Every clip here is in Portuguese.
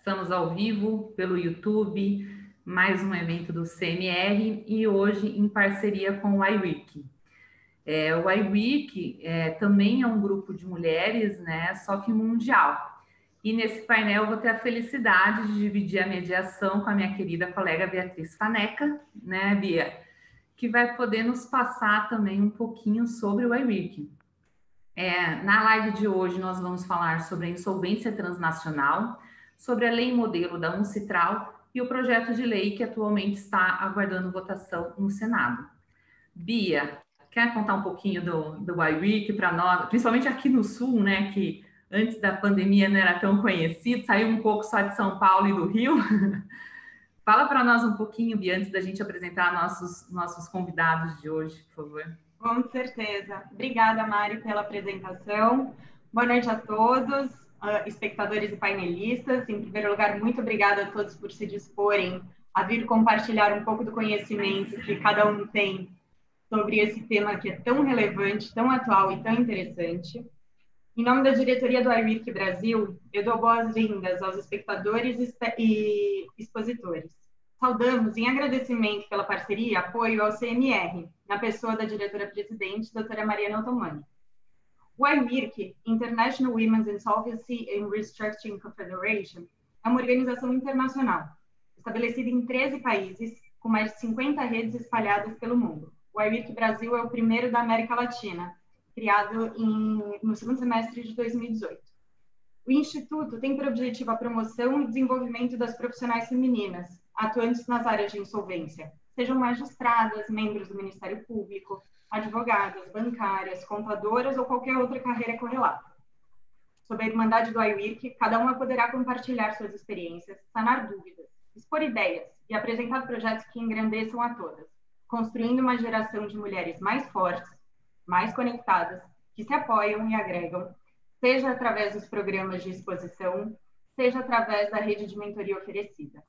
estamos ao vivo pelo YouTube, mais um evento do CMR e hoje em parceria com o iWeek. É, o iWeek é, também é um grupo de mulheres, né, só que mundial. E nesse painel vou ter a felicidade de dividir a mediação com a minha querida colega Beatriz Faneca, né, Bia? Que vai poder nos passar também um pouquinho sobre o iWeek. É, na live de hoje, nós vamos falar sobre a insolvência transnacional, sobre a lei modelo da Uncitral e o projeto de lei que atualmente está aguardando votação no Senado. Bia, quer contar um pouquinho do, do iWeek para nós, principalmente aqui no Sul, né, que antes da pandemia não era tão conhecido, saiu um pouco só de São Paulo e do Rio. Fala para nós um pouquinho, Bia, antes da gente apresentar nossos, nossos convidados de hoje, por favor. Com certeza. Obrigada, Mari, pela apresentação. Boa noite a todos, espectadores e painelistas. Em primeiro lugar, muito obrigada a todos por se disporem a vir compartilhar um pouco do conhecimento que cada um tem sobre esse tema que é tão relevante, tão atual e tão interessante. Em nome da diretoria do iWeek Brasil, eu dou boas-vindas aos espectadores e expositores. Saudamos em agradecimento pela parceria e apoio ao CMR, na pessoa da diretora-presidente, doutora Mariana Otomani. O IWIRC, International Women's Insolvency and Restructuring Confederation, é uma organização internacional, estabelecida em 13 países, com mais de 50 redes espalhadas pelo mundo. O IWIRC Brasil é o primeiro da América Latina, criado em, no segundo semestre de 2018. O Instituto tem por objetivo a promoção e desenvolvimento das profissionais femininas, atuantes nas áreas de insolvência, sejam magistradas, membros do Ministério Público, advogadas, bancárias, contadoras ou qualquer outra carreira correlata. Sob a irmandade do iWirk, cada uma poderá compartilhar suas experiências, sanar dúvidas, expor ideias e apresentar projetos que engrandeçam a todas, construindo uma geração de mulheres mais fortes, mais conectadas, que se apoiam e agregam, seja através dos programas de exposição, seja através da rede de mentoria oferecida.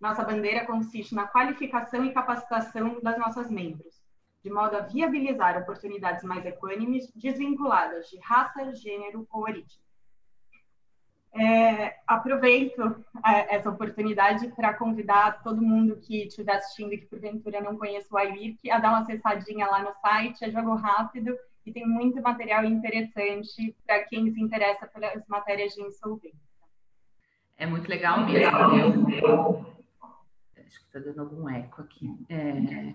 Nossa bandeira consiste na qualificação e capacitação das nossas membros, de modo a viabilizar oportunidades mais equânimes, desvinculadas de raça, gênero ou origem. É, aproveito é, essa oportunidade para convidar todo mundo que estiver assistindo e que porventura não conhece o iWirk a dar uma acessadinha lá no site, é jogo rápido e tem muito material interessante para quem se interessa pelas matérias de insolvência. É muito legal mesmo. Eu, acho que está dando algum eco aqui. É,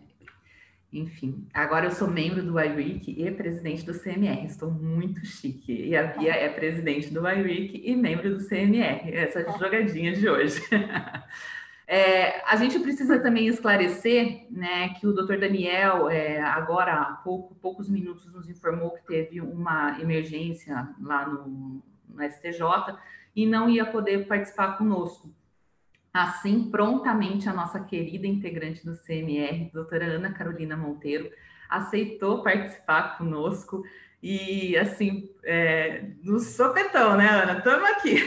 enfim, agora eu sou membro do iWeek e presidente do CMR, estou muito chique. E a Bia é presidente do iWeek e membro do CMR, essa jogadinha de hoje. É, a gente precisa também esclarecer né, que o doutor Daniel, é, agora há pouco, poucos minutos, nos informou que teve uma emergência lá no, no STJ e não ia poder participar conosco. Assim, prontamente, a nossa querida integrante do CMR, doutora Ana Carolina Monteiro, aceitou participar conosco e, assim, é, no sopetão, né, Ana? Estamos aqui.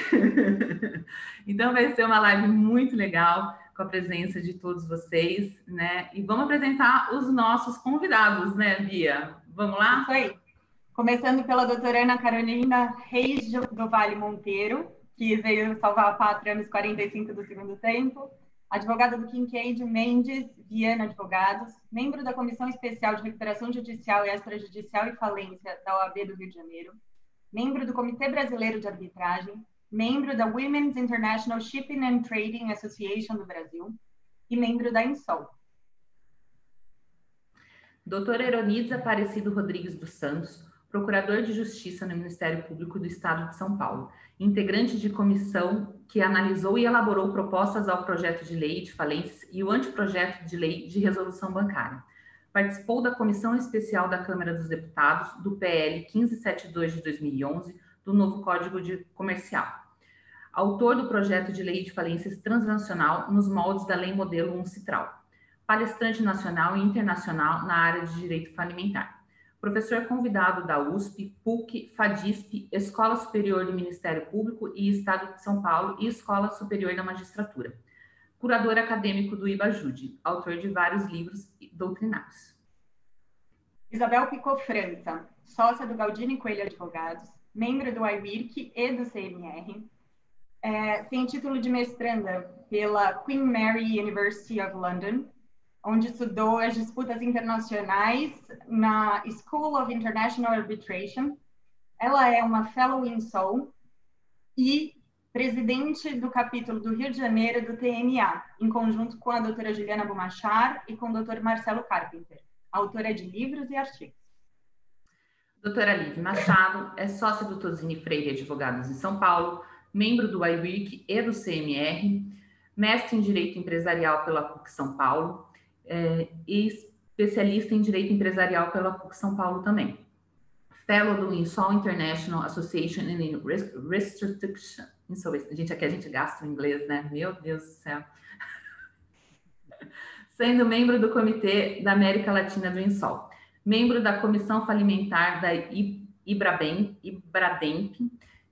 então, vai ser uma live muito legal, com a presença de todos vocês, né? E vamos apresentar os nossos convidados, né, Bia? Vamos lá? Isso aí. Começando pela doutora Ana Carolina Reis do Vale Monteiro, que veio salvar a pátria nos 45 do segundo tempo, advogada do Kincaid Mendes Viana Advogados, membro da Comissão Especial de Recuperação Judicial e Extrajudicial e Falência da OAB do Rio de Janeiro, membro do Comitê Brasileiro de Arbitragem, membro da Women's International Shipping and Trading Association do Brasil. E membro da INSOL. Doutora Eronides Aparecido Rodrigues dos Santos, procurador de Justiça no Ministério Público do Estado de São Paulo, integrante de comissão que analisou e elaborou propostas ao projeto de lei de falências e o anteprojeto de lei de resolução bancária. Participou da Comissão Especial da Câmara dos Deputados do PL 1572 de 2011, do novo Código de Comercial. Autor do projeto de lei de falências transnacional nos moldes da Lei Modelo 1 Citral. Palestrante nacional e internacional na área de direito falimentar professor convidado da USP, PUC, FADISP, Escola Superior do Ministério Público e Estado de São Paulo e Escola Superior da Magistratura. Curador acadêmico do IBAJUDE, autor de vários livros doutrinários. Isabel Picot França, sócia do Galdini Coelho Advogados, membro do IWIRC e do CMR, é, tem título de mestranda pela Queen Mary University of London, onde estudou as disputas internacionais na School of International Arbitration. Ela é uma Fellow in Seoul e presidente do capítulo do Rio de Janeiro do TMA, em conjunto com a doutora Juliana Bumachar e com o doutor Marcelo Carpenter, autora de livros e artigos. Doutora Liv Machado é sócia do Tosini Freire Advogados em São Paulo, membro do IWIC e do CMR, mestre em Direito Empresarial pela PUC São Paulo é, e especialista em Direito Empresarial pela PUC São Paulo também. Fellow do Insol International Association in Restriction. Gente, aqui a gente gasta o inglês, né? Meu Deus do céu. Sendo membro do Comitê da América Latina do Insol. Membro da Comissão Falimentar da Ibrademp,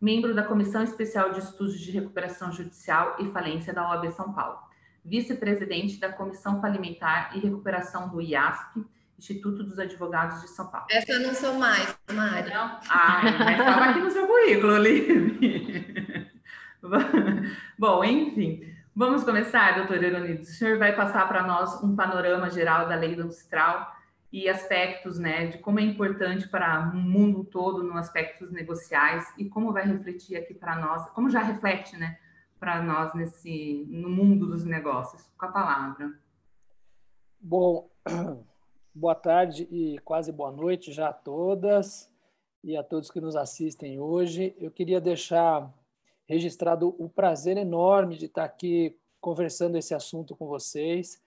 membro da Comissão Especial de Estudos de Recuperação Judicial e Falência da OAB São Paulo, vice-presidente da Comissão Falimentar e Recuperação do IASP, Instituto dos Advogados de São Paulo. Essa eu não sou mais, Mari. Não? Ah, mas estava aqui no seu currículo, Liv. Bom, enfim, vamos começar, doutor Eronides. O senhor vai passar para nós um panorama geral da lei do Ancestral e aspectos, né, de como é importante para o mundo todo no aspectos negociais e como vai refletir aqui para nós, como já reflete, né, para nós nesse no mundo dos negócios. Com a palavra. Bom, boa tarde e quase boa noite já a todas e a todos que nos assistem hoje. Eu queria deixar registrado o prazer enorme de estar aqui conversando esse assunto com vocês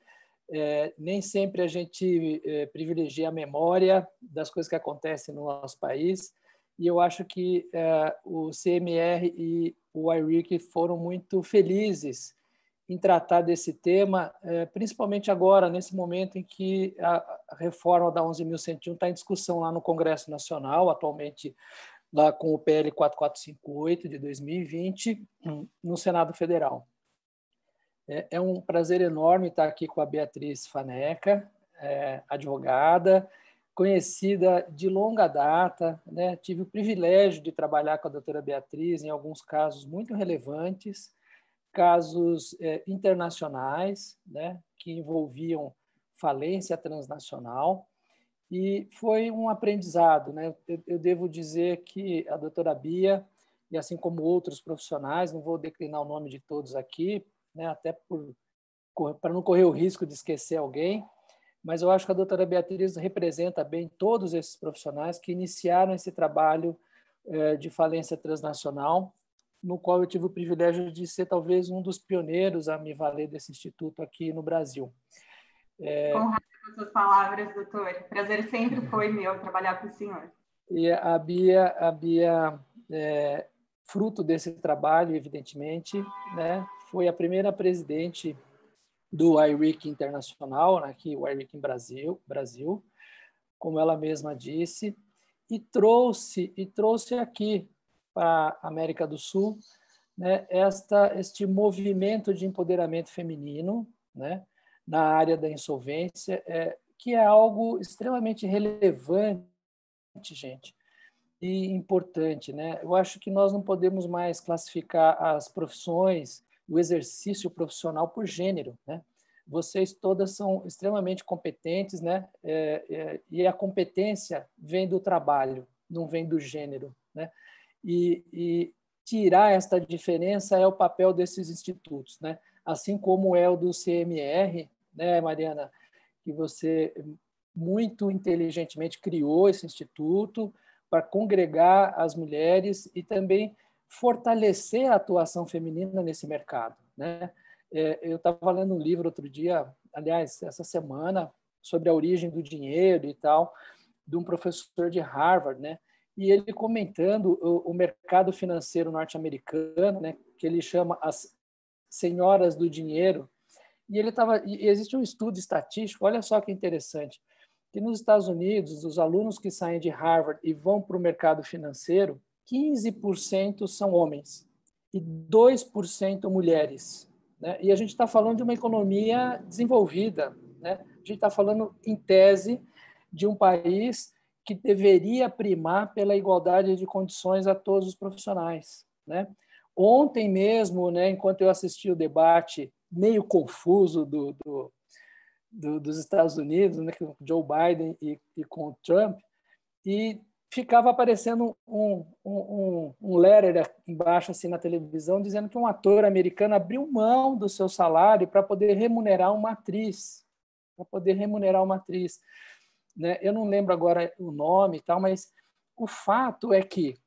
é, nem sempre a gente é, privilegia a memória das coisas que acontecem no nosso país, e eu acho que é, o CMR e o IRIC foram muito felizes em tratar desse tema, é, principalmente agora, nesse momento em que a, reforma da 11.101 está em discussão lá no Congresso Nacional, atualmente lá com o PL 4458 de 2020, no Senado Federal. É, é, um prazer enorme estar aqui com a Beatriz Faneca, é, advogada, conhecida de longa data. Né? Tive o privilégio de trabalhar com a doutora Beatriz em alguns casos muito relevantes, casos é, internacionais, né? que envolviam falência transnacional. E foi um aprendizado. Né? Eu, eu devo dizer que a doutora Bia, e assim como outros profissionais, não vou declinar o nome de todos aqui, né? até para não correr o risco de esquecer alguém, mas eu acho que a doutora Beatriz representa bem todos esses profissionais que iniciaram esse trabalho eh, de falência transnacional, no qual eu tive o privilégio de ser talvez um dos pioneiros a me valer desse instituto aqui no Brasil. É... Honrado com suas palavras, doutor. Prazer sempre foi meu trabalhar com o senhor. E a Bia, a Bia é, fruto desse trabalho, evidentemente, né, foi a primeira presidente do IRIC Internacional, aqui o IRIC Brasil, Brasil, como ela mesma disse, e trouxe e trouxe aqui para a América do Sul, né, esta este movimento de empoderamento feminino, né, na área da insolvência, é, que é algo extremamente relevante, gente, e importante, né? Eu acho que nós não podemos mais classificar as profissões o exercício profissional por gênero, né? Vocês todas são extremamente competentes, né? É, é, e a competência vem do trabalho, não vem do gênero, né? E, e tirar esta diferença é o papel desses institutos, né? Assim como é o do CMR, né, Mariana, que você muito inteligentemente criou esse instituto para congregar as mulheres e também fortalecer a atuação feminina nesse mercado. Né? É, eu estava lendo um livro outro dia, aliás, essa semana, sobre a origem do dinheiro e tal, de um professor de Harvard, né? E ele comentando o, mercado financeiro norte-americano, né? Que ele chama as senhoras do dinheiro. E ele estava, existe um estudo estatístico. Olha só que interessante, que nos Estados Unidos, os alunos que saem de Harvard e vão para o mercado financeiro, 15% são homens e 2% mulheres. Né? E a gente está falando de uma economia desenvolvida. Né? A gente está falando, em tese, de um país que deveria primar pela igualdade de condições a todos os profissionais. Né? Ontem mesmo, né, enquanto eu assisti o debate meio confuso do, do, do dos Estados Unidos, né, com Joe Biden e, e com o Trump, e ficava aparecendo um, um, um, letter embaixo assim na televisão dizendo que um ator americano abriu mão do seu salário para poder remunerar uma atriz, para poder remunerar uma atriz. Né? Eu não lembro agora o nome e tal, mas o fato é que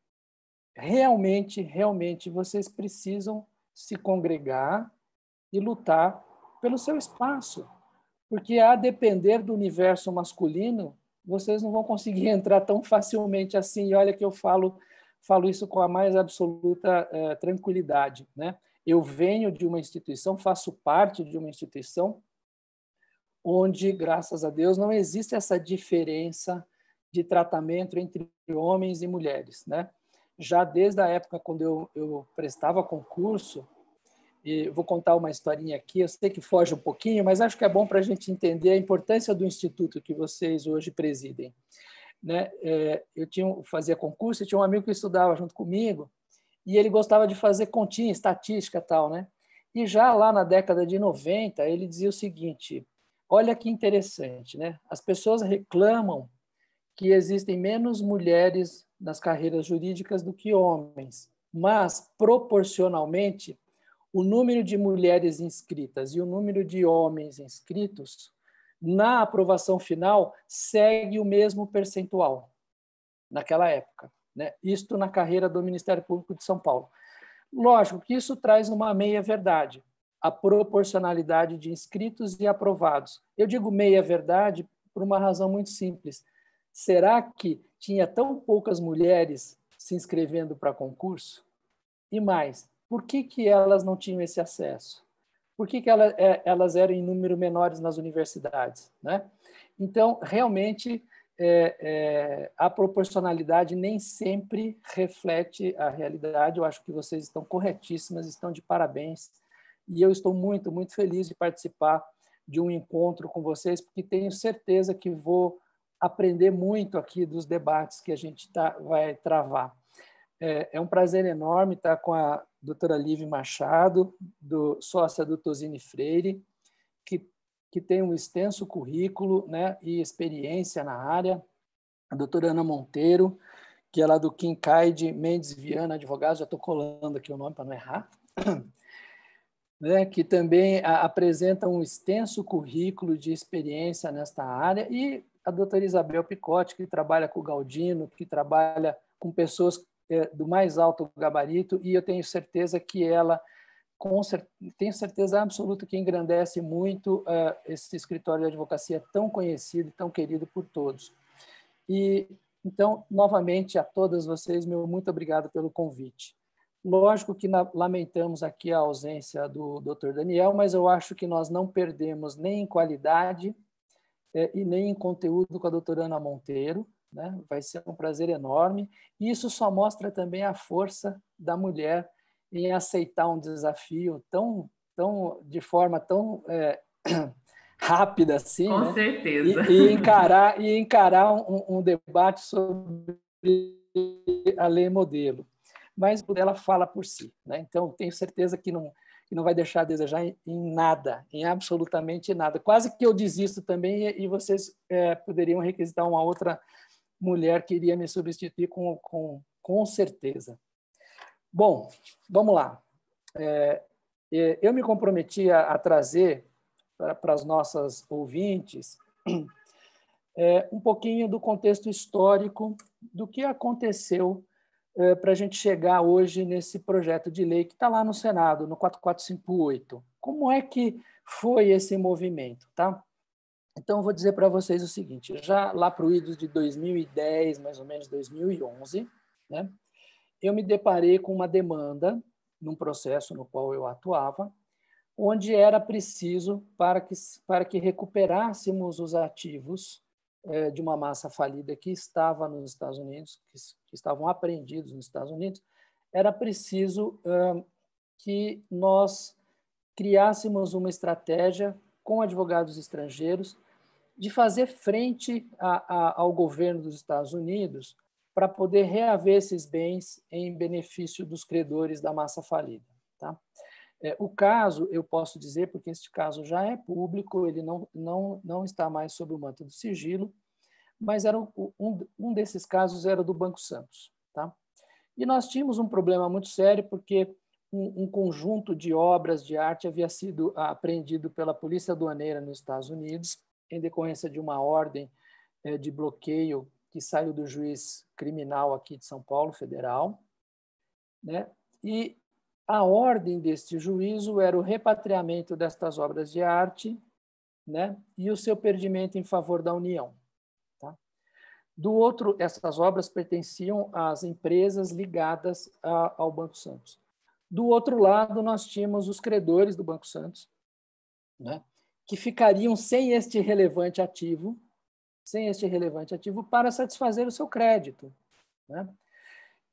realmente, realmente vocês precisam se congregar e lutar pelo seu espaço, porque a depender do universo masculino, vocês não vão conseguir entrar tão facilmente assim. E olha que eu falo falo isso com a mais absoluta eh, tranquilidade, né? Eu venho de uma instituição, faço parte de uma instituição onde, graças a Deus, não existe essa diferença de tratamento entre homens e mulheres, né? Já desde a época quando eu, eu prestava concurso, e vou contar uma historinha aqui, eu sei que foge um pouquinho, mas acho que é bom para a gente entender a importância do instituto que vocês hoje presidem. Né? É, eu tinha, fazia concurso e tinha um amigo que estudava junto comigo, e ele gostava de fazer continha, estatística tal, né? E já lá na década de 90, ele dizia o seguinte: olha que interessante, né? As pessoas reclamam que existem menos mulheres nas carreiras jurídicas do que homens, mas proporcionalmente o número de mulheres inscritas e o número de homens inscritos, na aprovação final, segue o mesmo percentual naquela época. Né? Isto na carreira do Ministério Público de São Paulo. Lógico que isso traz uma meia-verdade, a proporcionalidade de inscritos e aprovados. Eu digo meia-verdade por uma razão muito simples. Será que tinha tão poucas mulheres se inscrevendo para concurso? E mais, por que, que elas não tinham esse acesso? Por que, que ela, é, elas eram em número menores nas universidades? Né? Então, realmente, é, é, a proporcionalidade nem sempre reflete a realidade. Eu acho que vocês estão corretíssimas, estão de parabéns. E eu estou muito, muito feliz de participar de um encontro com vocês, porque tenho certeza que vou aprender muito aqui dos debates que a gente tá, vai travar. É, é um prazer enorme estar com a doutora Live Machado, do, sócia do Tosini Freire, que, que tem um extenso currículo né, e experiência na área, a doutora Ana Monteiro, que é lá do Kincaid Mendes Viana Advogados, já estou colando aqui o nome para não errar, né, que também a, apresenta um extenso currículo de experiência nesta área, e a doutora Isabel Picotti, que trabalha com o Galdino, que trabalha com pessoas do mais alto gabarito e eu tenho certeza que ela com tenho certeza absoluta que engrandece muito uh, esse escritório de advocacia tão conhecido e tão querido por todos. E então, novamente a todas vocês, meu muito obrigado pelo convite. Lógico que na, lamentamos aqui a ausência do Dr. Daniel, mas eu acho que nós não perdemos nem em qualidade é, e nem em conteúdo com a doutora Ana Monteiro. Né? Vai ser um prazer enorme. E isso só mostra também a força da mulher em aceitar um desafio tão, tão de forma tão é, rápida assim. Com né? certeza. E, e, encarar, e encarar um, um debate sobre a lei modelo. Mas ela fala por si. Né? Então, tenho certeza que não, que não vai deixar a desejar em, em, nada, em absolutamente nada. Quase que eu desisto também e, e vocês é, poderiam requisitar uma outra mulher que iria me substituir com, com, com certeza. Bom, vamos lá. É, é eu me comprometi a, a trazer para, para as nossas ouvintes é, um pouquinho do contexto histórico do que aconteceu é, para a gente chegar hoje nesse projeto de lei que está lá no Senado, no 4458. Como é que foi esse movimento? Tá? Então, vou dizer para vocês o seguinte: já lá para o idos de 2010, mais ou menos 2011, né, eu me deparei com uma demanda num processo no qual eu atuava, onde era preciso para que para que recuperássemos os ativos é, de uma massa falida que estava nos Estados Unidos, que, que estavam apreendidos nos Estados Unidos, era preciso que nós criássemos uma estratégia com advogados estrangeiros de fazer frente a, a, ao governo dos Estados Unidos para poder reaver esses bens em benefício dos credores da massa falida. Tá? É, o caso, eu posso dizer, porque este caso já é público, ele não, não, não está mais sob o manto do sigilo, mas era um, um, um desses casos era do Banco Santos. Tá? E nós tínhamos um problema muito sério, porque um, um, conjunto de obras de arte havia sido apreendido pela Polícia Aduaneira nos Estados Unidos, em decorrência de uma ordem é, de bloqueio que saiu do juiz criminal aqui de São Paulo, federal. Né? E a ordem deste juízo era o repatriamento destas obras de arte né? e o seu perdimento em favor da União. Tá? Do outro, essas obras pertenciam às empresas ligadas a, ao Banco Santos. Do outro lado, nós tínhamos os credores do Banco Santos, né, que ficariam sem este relevante ativo, sem este relevante ativo para satisfazer o seu crédito. Né?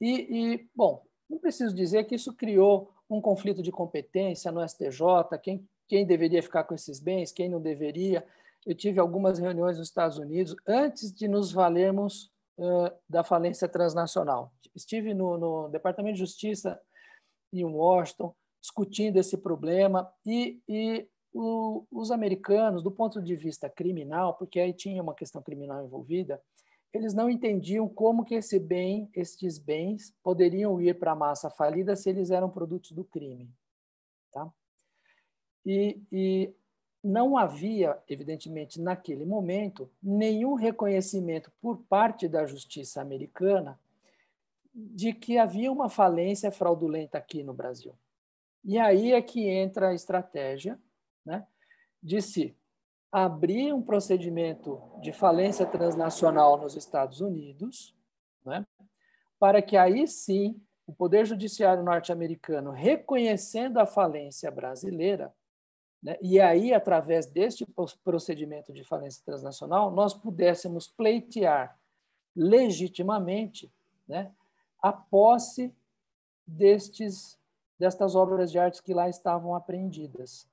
E, e, bom, não preciso dizer que isso criou um conflito de competência no STJ, quem, quem deveria ficar com esses bens, quem não deveria. Eu tive algumas reuniões nos Estados Unidos antes de nos valermos uh, da falência transnacional. Estive no, no Departamento de Justiça em Washington, discutindo esse problema, e, e o, os americanos, do ponto de vista criminal, porque aí tinha uma questão criminal envolvida, eles não entendiam como que esse bem, estes bens poderiam ir para a massa falida se eles eram produtos do crime, tá? E, e não havia, evidentemente, naquele momento, nenhum reconhecimento por parte da justiça americana de que havia uma falência fraudulenta aqui no Brasil. E aí é que entra a estratégia né, de se abrir um procedimento de falência transnacional nos Estados Unidos, né, para que aí sim o Poder Judiciário norte-americano, reconhecendo a falência brasileira, né, e aí, através deste procedimento de falência transnacional, nós pudéssemos pleitear legitimamente né, a posse destes destas obras de arte que lá estavam apreendidas.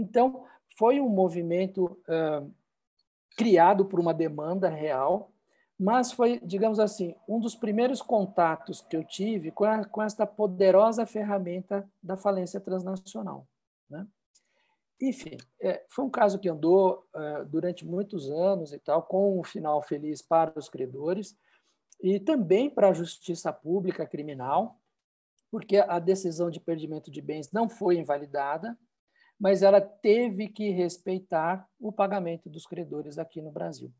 Então, foi um movimento uh, criado por uma demanda real, mas foi, digamos assim, um dos primeiros contatos que eu tive com, a, com esta poderosa ferramenta da falência transnacional. Né? Enfim, é, foi um caso que andou uh, durante muitos anos e tal, com um final feliz para os credores, e também para a justiça pública criminal, porque a decisão de perdimento de bens não foi invalidada, mas ela teve que respeitar o pagamento dos credores aqui no Brasil.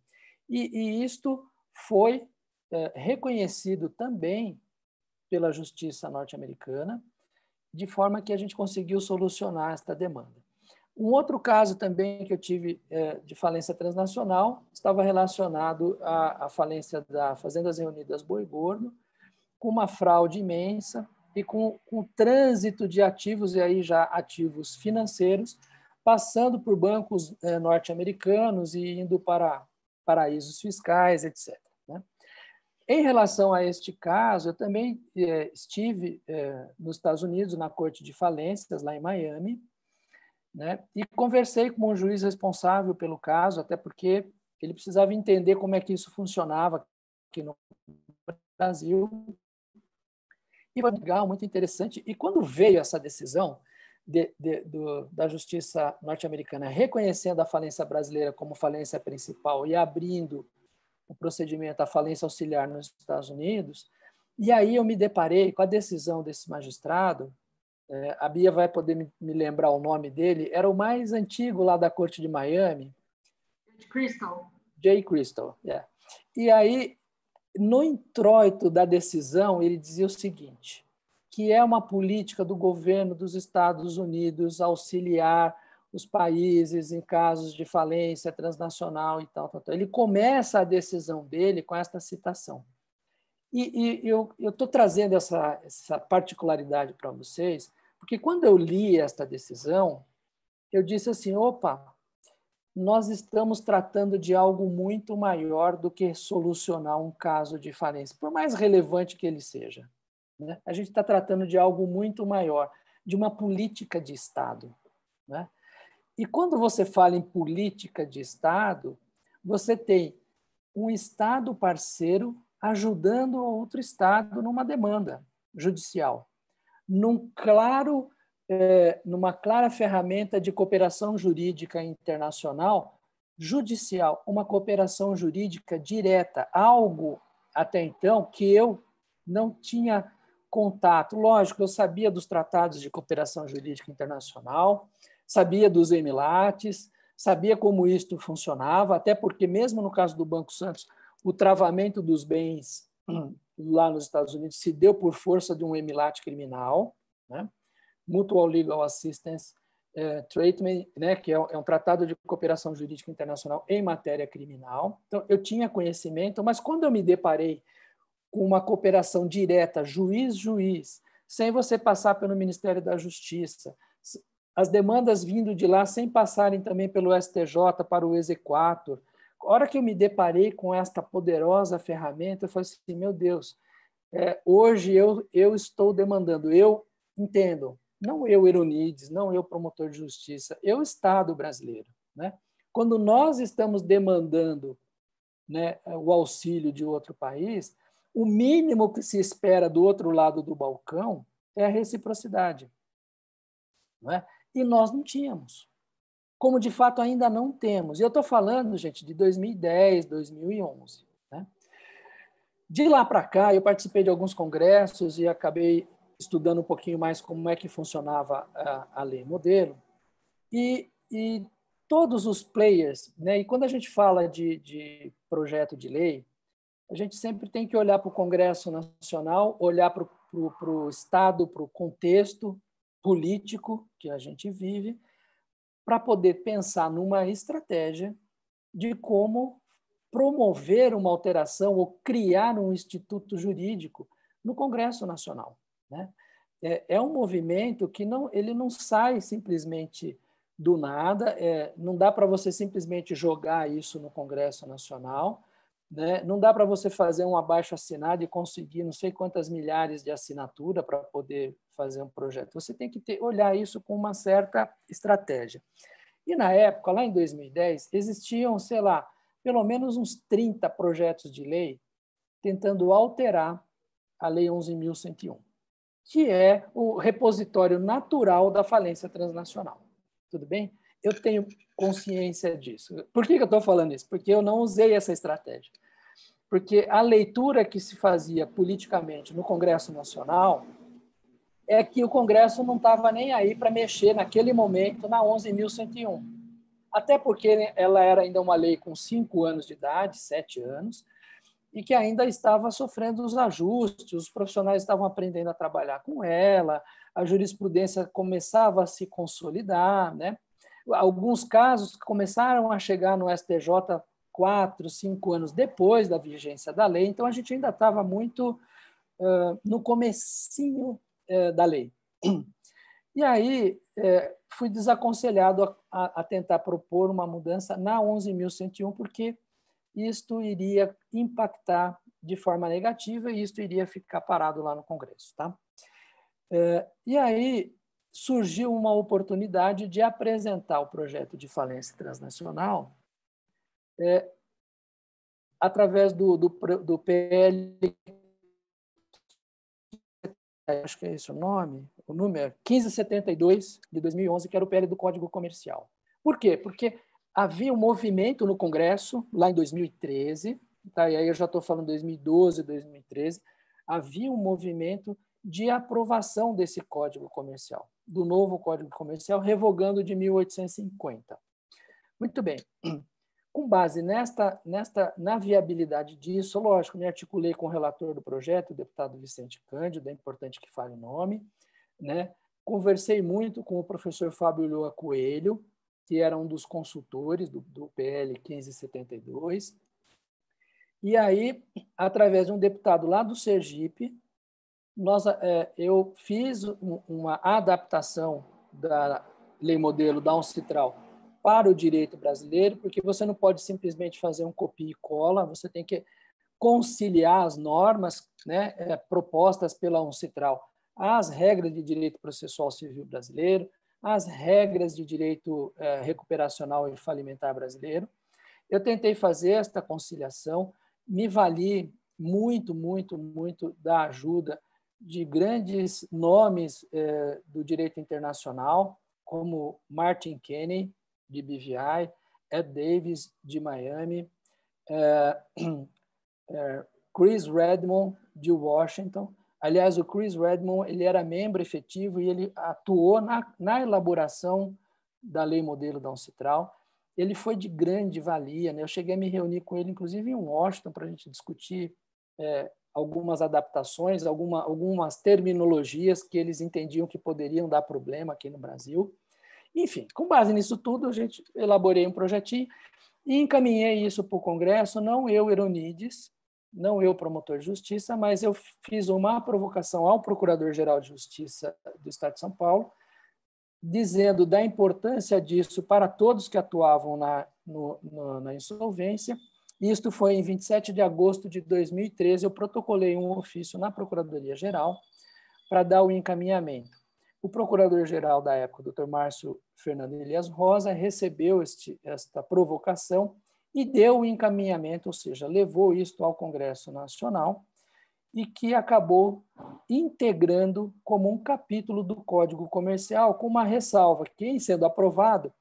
E, e isto foi é, reconhecido também pela justiça norte-americana, de forma que a gente conseguiu solucionar esta demanda. Um outro caso também que eu tive é, de falência transnacional estava relacionado à, à falência da Fazendas Reunidas Boi Gordo, com uma fraude imensa e com, com o trânsito de ativos, e aí já ativos financeiros, passando por bancos é, norte-americanos e indo para paraísos fiscais, etc. Né? Em relação a este caso, eu também é, estive é, nos Estados Unidos, na Corte de Falências, lá em Miami, né? E conversei com um juiz responsável pelo caso, até porque ele precisava entender como é que isso funcionava aqui no Brasil. E foi legal, muito interessante. E quando veio essa decisão de, de, do, da justiça norte-americana reconhecendo a falência brasileira como falência principal e abrindo o procedimento à falência auxiliar nos Estados Unidos, e aí eu me deparei com a decisão desse magistrado, é, a Bia vai poder me, me, lembrar o nome dele, era o mais antigo lá da corte de Miami. Crystal. Jay Crystal, yeah. E aí, no introito da decisão, ele dizia o seguinte, que é uma política do governo dos Estados Unidos auxiliar os países em casos de falência transnacional e tal, tal, tal. Ele começa a decisão dele com esta citação. E, e eu estou trazendo essa, essa particularidade para vocês, porque quando eu li esta decisão, eu disse assim: opa, nós estamos tratando de algo muito maior do que solucionar um caso de falência, por mais relevante que ele seja. Né? A gente está tratando de algo muito maior, de uma política de Estado. Né? E quando você fala em política de Estado, você tem um Estado parceiro ajudando outro Estado numa demanda judicial, num claro, é, numa clara ferramenta de cooperação jurídica internacional judicial, uma cooperação jurídica direta, algo até então que eu não tinha contato. Lógico, eu sabia dos tratados de cooperação jurídica internacional, sabia dos emilates, sabia como isto funcionava, até porque, mesmo no caso do Banco Santos, o travamento dos bens hum, lá nos Estados Unidos se deu por força de um emilate criminal, né? Mutual Legal Assistance eh, Treatment, né? que é, é um tratado de cooperação jurídica internacional em matéria criminal. Então, eu tinha conhecimento, mas quando eu me deparei com uma cooperação direta, juiz-juiz, sem você passar pelo Ministério da Justiça, as demandas vindo de lá sem passarem também pelo STJ para o exequatur. A hora que eu me deparei com esta poderosa ferramenta, eu falei assim, meu Deus, é, hoje eu, eu estou demandando, eu entendo, não eu, Eronides, não eu, promotor de justiça, eu, Estado brasileiro. Né? Quando nós estamos demandando né, o auxílio de outro país, o mínimo que se espera do outro lado do balcão é a reciprocidade. Não é? E nós não tínhamos. Como de fato ainda não temos. E eu estou falando, gente, de 2010, 2011. Né? De lá para cá, eu participei de alguns congressos e acabei estudando um pouquinho mais como é que funcionava a, a lei modelo. E, e todos os players, né? e quando a gente fala de, de projeto de lei, a gente sempre tem que olhar para o Congresso Nacional, olhar para o Estado, para o contexto, político que a gente vive, para poder pensar numa estratégia de como promover uma alteração ou criar um instituto jurídico no Congresso Nacional. Né? É, é um movimento que não, ele não sai simplesmente do nada, é, não dá para você simplesmente jogar isso no Congresso Nacional, né? Não dá para você fazer um abaixo assinado e conseguir não sei quantas milhares de assinatura para poder fazer um projeto. Você tem que ter, olhar isso com uma certa estratégia. E na época, lá em 2010, existiam, sei lá, pelo menos uns 30 projetos de lei tentando alterar a Lei 11.101, que é o repositório natural da falência transnacional. Tudo bem? Eu tenho consciência disso. Por que eu estou falando isso? Porque eu não usei essa estratégia. Porque a leitura que se fazia politicamente no Congresso Nacional é que o Congresso não estava nem aí para mexer naquele momento na 11.101. Até porque ela era ainda uma lei com cinco anos de idade, sete anos, e que ainda estava sofrendo os ajustes, os profissionais estavam aprendendo a trabalhar com ela, a jurisprudência começava a se consolidar, né? alguns casos começaram a chegar no STJ quatro, cinco anos depois da vigência da lei, então a gente ainda estava muito uh, no comecinho uh, da lei. E aí uh, fui desaconselhado a, a, tentar propor uma mudança na 11.101, porque isto iria impactar de forma negativa e isto iria ficar parado lá no Congresso. Tá? E aí surgiu uma oportunidade de apresentar o projeto de falência transnacional é, através do, do, do PL, acho que é esse o nome, o número 1572 de 2011, que era o PL do Código Comercial. Por quê? Porque havia um movimento no Congresso, lá em 2013, tá? e aí eu já estou falando 2012, 2013, havia um movimento de aprovação desse Código Comercial do novo Código Comercial, revogando de 1850. Muito bem. Com base nesta, nesta, na viabilidade disso, lógico, me articulei com o relator do projeto, o deputado Vicente Cândido, é importante que fale o nome, né? Conversei muito com o professor Fábio Lua Coelho, que era um dos consultores do, do PL 1572. E aí, através de um deputado lá do Sergipe, nós, é, eu fiz uma adaptação da lei modelo da Uncitral para o direito brasileiro, porque você não pode simplesmente fazer um copia e cola, você tem que conciliar as normas né, é, propostas pela Uncitral às regras de direito processual civil brasileiro, às regras de direito é, recuperacional e falimentar brasileiro. Eu tentei fazer esta conciliação, me vali muito, muito, muito da ajuda de grandes nomes é, do direito internacional, como Martin Kenney, de BVI, Ed Davis, de Miami, é, é, Chris Redmond, de Washington. Aliás, o Chris Redmond ele era membro efetivo e ele atuou na, na elaboração da lei modelo da Uncitral. Ele foi de grande valia. Né? Eu cheguei a me reunir com ele, inclusive, em Washington, para a gente discutir é, algumas adaptações, alguma, algumas terminologias que eles entendiam que poderiam dar problema aqui no Brasil. Enfim, com base nisso tudo, a gente elaborei um projetinho e encaminhei isso para o Congresso, não eu, Eronides, não eu, promotor de justiça, mas eu fiz uma provocação ao Procurador-Geral de Justiça do Estado de São Paulo, dizendo da importância disso para todos que atuavam na, no, no, na insolvência. Isto foi em 27 de agosto de 2013. Eu protocolei um ofício na Procuradoria-Geral para dar o encaminhamento. O procurador-geral da época, o Dr. Márcio Fernando Elias Rosa, recebeu este, esta provocação e deu o encaminhamento, ou seja, levou isto ao Congresso Nacional e que acabou integrando como um capítulo do Código Comercial, com uma ressalva que, em sendo aprovado,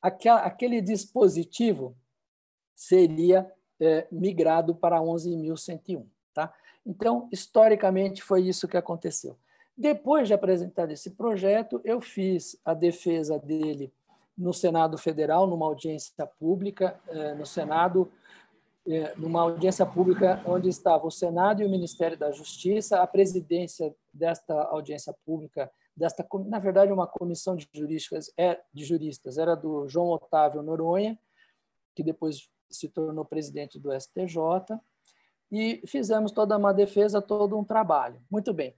aquele dispositivo seria é, migrado para 11.101. Tá? Então, historicamente, foi isso que aconteceu. Depois de apresentar esse projeto, eu fiz a defesa dele no Senado Federal, numa audiência pública, é, no Senado é, numa audiência pública onde estava o Senado e o Ministério da Justiça, a presidência desta audiência pública, desta na verdade uma comissão de juristas, é de juristas, era do João Otávio Noronha, que depois se tornou presidente do STJ, e fizemos toda uma defesa, todo um trabalho. Muito bem.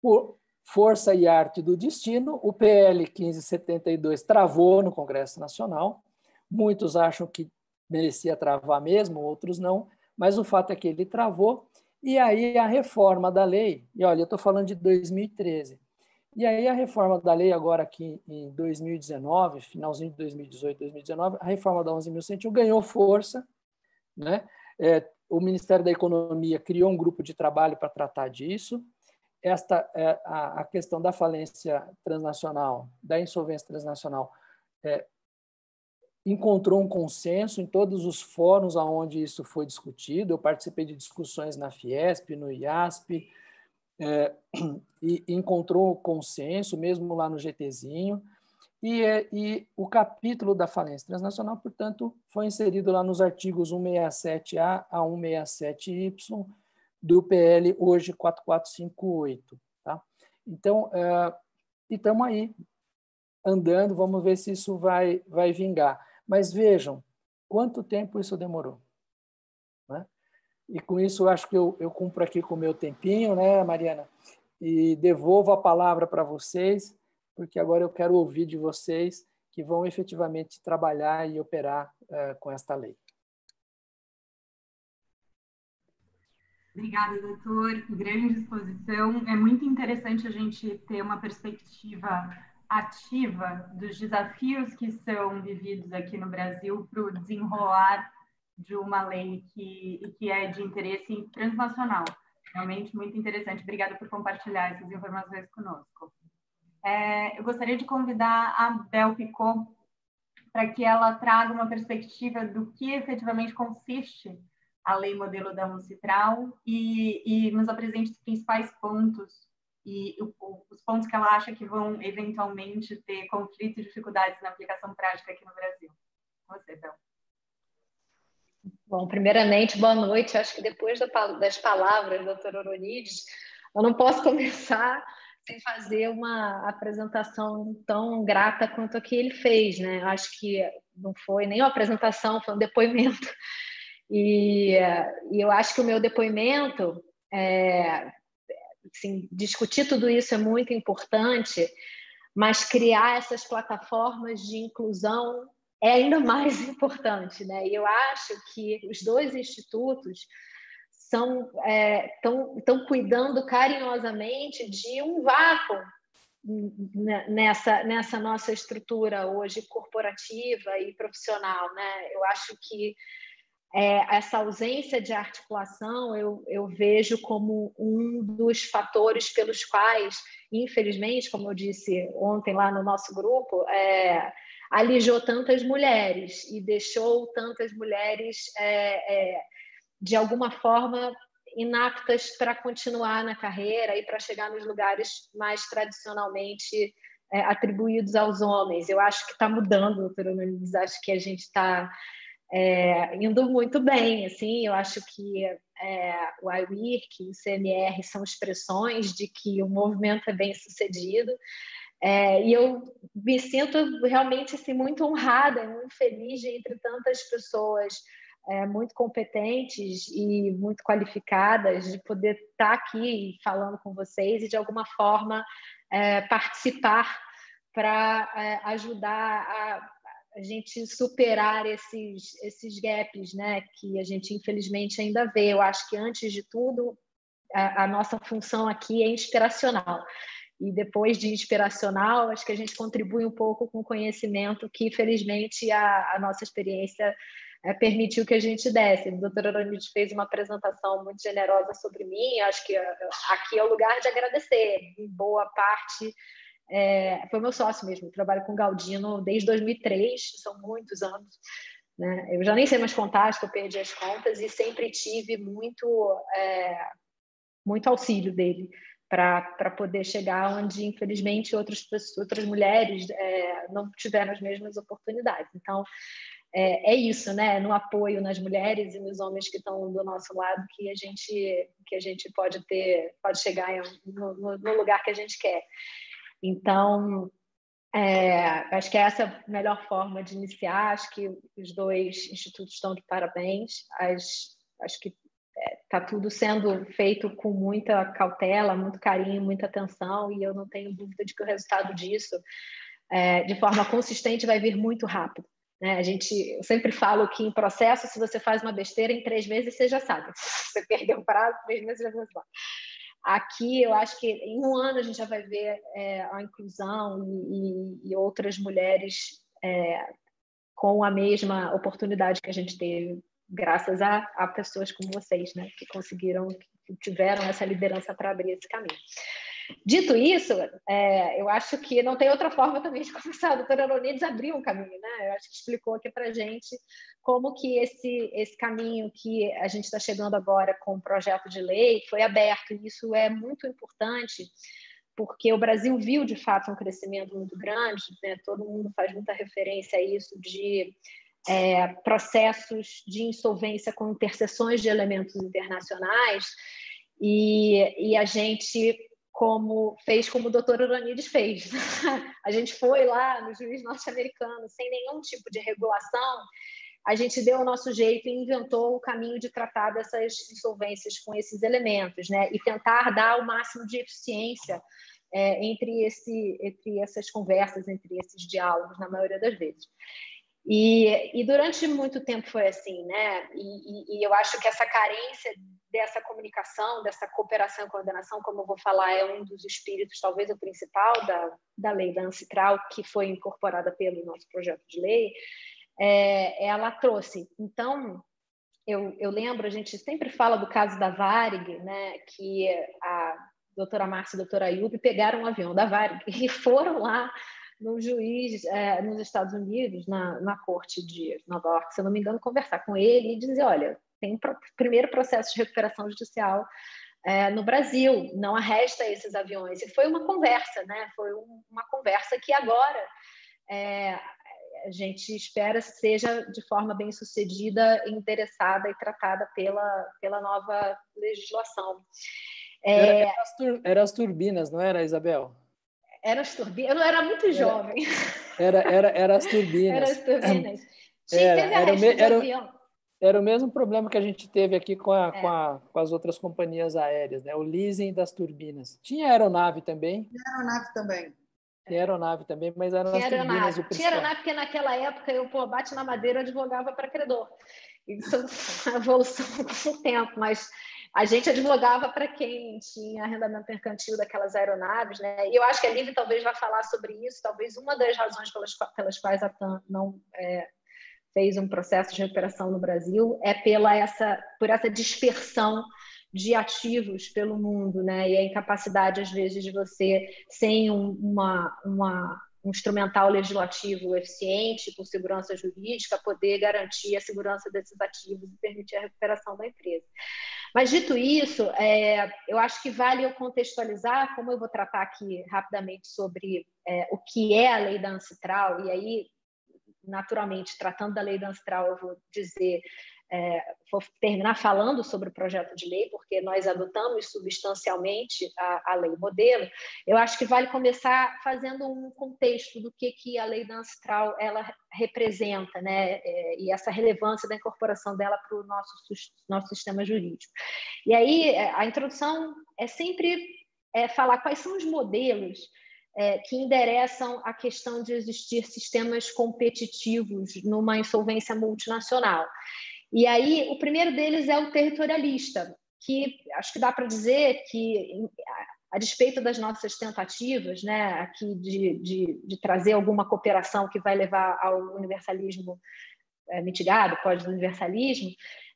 Por força e arte do destino, o PL 1572 travou no Congresso Nacional. Muitos acham que merecia travar mesmo, outros não, mas o fato é que ele travou, e aí a reforma da lei, e olha, eu estou falando de 2013, e aí a reforma da lei agora aqui em 2019, finalzinho de 2018, 2019, a reforma da 11.101 ganhou força, né? É, o Ministério da Economia criou um grupo de trabalho para tratar disso. Esta é, a, a, questão da falência transnacional, da insolvência transnacional, é, encontrou um consenso em todos os fóruns aonde isso foi discutido. Eu participei de discussões na Fiesp, no IASP, é, e encontrou consenso, mesmo lá no GTzinho. E, é, e, o capítulo da falência transnacional, portanto, foi inserido lá nos artigos 167A a 167Y do PL hoje 4458. Tá? Então, é, estamos aí andando, vamos ver se isso vai, vai vingar. Mas vejam quanto tempo isso demorou. Né? E com isso, eu acho que eu, eu cumpro aqui com o meu tempinho, né, Mariana? E devolvo a palavra para vocês, porque agora eu quero ouvir de vocês que vão efetivamente trabalhar e operar é, com esta lei. Obrigada, doutor. Grande exposição. É muito interessante a gente ter uma perspectiva ativa dos desafios que são vividos aqui no Brasil para o desenrolar de uma lei que, que é de interesse transnacional. Realmente muito interessante. Obrigada por compartilhar essas informações conosco. É, eu gostaria de convidar a Bel Picot para que ela traga uma perspectiva do que efetivamente consiste a lei modelo da Uncitral e, e nos apresente os principais pontos e o, os pontos que ela acha que vão eventualmente ter conflitos e dificuldades na aplicação prática aqui no Brasil. Você, Bel. Bom, primeiramente, boa noite. Acho que depois das palavras do Dr. Oronides, eu não posso começar sem fazer uma apresentação tão grata quanto a que ele fez, né? Acho que não foi nem uma apresentação, foi um depoimento. E, e eu acho que o meu depoimento é, assim, discutir tudo isso é muito importante, mas criar essas plataformas de inclusão é ainda mais importante, né? E eu acho que os dois institutos estão é, cuidando carinhosamente de um vácuo nessa nessa nossa estrutura hoje corporativa e profissional, né? Eu acho que é, essa ausência de articulação eu, eu vejo como um dos fatores pelos quais, infelizmente, como eu disse ontem lá no nosso grupo, é, alijou tantas mulheres e deixou tantas mulheres, é, é de alguma forma, inaptas para continuar na carreira e para chegar nos lugares mais tradicionalmente é, atribuídos aos homens. Eu acho que está mudando, doutora Nunes, acho que a gente está é, indo muito bem. Assim, eu acho que é, o IWIRC, o CMR são expressões de que o movimento é bem sucedido. É, e eu me sinto realmente assim, muito honrada, muito feliz de, entre tantas pessoas é, muito competentes e muito qualificadas, de poder estar aqui falando com vocês e, de alguma forma, é, participar para é, ajudar a a gente superar esses, esses gaps, né, que a gente infelizmente ainda vê. Eu acho que antes de tudo a, a nossa função aqui é inspiracional e depois de inspiracional, acho que a gente contribui um pouco com o conhecimento que, felizmente, a, a nossa experiência é, permitiu que a gente desse. A doutora Aronide fez uma apresentação muito generosa sobre mim, acho que aqui é o lugar de agradecer, em boa parte é, foi meu sócio mesmo, trabalho com Galdino desde 2003, são muitos anos. Né? Eu já nem sei mais contar, acho que eu perdi as contas e sempre tive muito, é, muito auxílio dele para poder chegar onde, infelizmente, outras, outras mulheres é, não tiveram as mesmas oportunidades. Então, é, é, isso, né? No apoio nas mulheres e nos homens que estão do nosso lado que a gente que a gente pode ter, pode chegar no, no lugar que a gente quer. Então, é, acho que essa é a melhor forma de iniciar. Acho que os dois institutos estão de parabéns. As, acho que está é, tudo sendo feito com muita cautela, muito carinho, muita atenção, e eu não tenho dúvida de que o resultado disso, é, de forma consistente, vai vir muito rápido. Né? A gente, eu sempre falo que em processo, se você faz uma besteira, em três meses você já sabe. Você perdeu o prazo, três meses já sabe. Aqui, eu acho que em um ano a gente já vai ver é, a inclusão e, e outras mulheres é, com a mesma oportunidade que a gente teve, graças a, a pessoas como vocês, né, que conseguiram, que tiveram essa liderança para abrir esse caminho. Dito isso, é, eu acho que não tem outra forma também de começar. A doutora Aronides abriu um caminho, né? Eu acho que explicou aqui para a gente como que esse, esse caminho que a gente está chegando agora com o projeto de lei foi aberto. E isso é muito importante, porque o Brasil viu, de fato, um crescimento muito grande, né? todo mundo faz muita referência a isso, de é, processos de insolvência com interseções de elementos internacionais, e, e a gente como fez como o doutor Uranides fez. a gente foi lá no juiz norte-americano sem nenhum tipo de regulação, a gente deu o nosso jeito e inventou o caminho de tratar dessas insolvências com esses elementos, né? E tentar dar o máximo de eficiência é, entre, esse, entre essas conversas, entre esses diálogos, na maioria das vezes. E, e, durante muito tempo foi assim, né? E, e, e, eu acho que essa carência dessa comunicação, dessa cooperação e coordenação, como eu vou falar, é um dos espíritos, talvez o principal, da, da lei da Ancitral, que foi incorporada pelo nosso projeto de lei, é, ela trouxe. Então, eu, eu lembro, a gente sempre fala do caso da Varig, né? Que a doutora Márcia e a doutora Ayub pegaram um avião da Varig e foram lá no juiz é, nos Estados Unidos, na, na corte de Nova York, se eu não me engano, conversar com ele e dizer, olha, tem um primeiro processo de recuperação judicial é, no Brasil, não arresta esses aviões. E foi uma conversa, né? Foi um, uma conversa que agora é, a gente espera seja de forma bem sucedida, interessada e tratada pela, pela nova legislação. É... Era, era, as tur, era, as turbinas, não era, Isabel? Era as turbinas. Eu era muito jovem. Era, era, era as turbinas. Era as turbinas. Era, era, era, era, o mesmo problema que a gente teve aqui com, a, é. com, a, com, as outras companhias aéreas, né? O leasing das turbinas. Tinha aeronave também. Tinha aeronave também. Tinha aeronave também, mas eram Tinha as turbinas aeronave. o Tinha aeronave porque naquela época eu, pô, bate na madeira, advogava para credor. Isso é uma evolução com o tempo, mas a gente advogava para quem tinha arrendamento mercantil daquelas aeronaves, né? E eu acho que a Liv talvez vá falar sobre isso, talvez uma das razões pelas, pelas quais a TAM não é, fez um processo de recuperação no Brasil é pela essa, por essa dispersão de ativos pelo mundo, né? E a incapacidade, às vezes, de você, sem um, uma, uma, um instrumental legislativo eficiente, com segurança jurídica, poder garantir a segurança desses ativos e permitir a recuperação da empresa. Mas, dito isso, é, eu acho que vale eu contextualizar, como eu vou tratar aqui rapidamente sobre é, o que é a lei da Ancitral, e aí naturalmente, tratando da lei da Ancestral, eu vou dizer, é, vou terminar falando sobre o projeto de lei, porque nós adotamos substancialmente a, a, lei modelo. Eu acho que vale começar fazendo um contexto do que, que a lei da Ancestral ela representa, né? É, e essa relevância da incorporação dela para o nosso, nosso sistema jurídico. E aí, é, a introdução é sempre é, falar quais são os modelos é, que endereçam a questão de existir sistemas competitivos numa insolvência multinacional. E aí, o primeiro deles é o territorialista, que acho que dá para dizer que, a despeito das nossas tentativas né, aqui de, de, de trazer alguma cooperação que vai levar ao universalismo é, mitigado, pós-universalismo,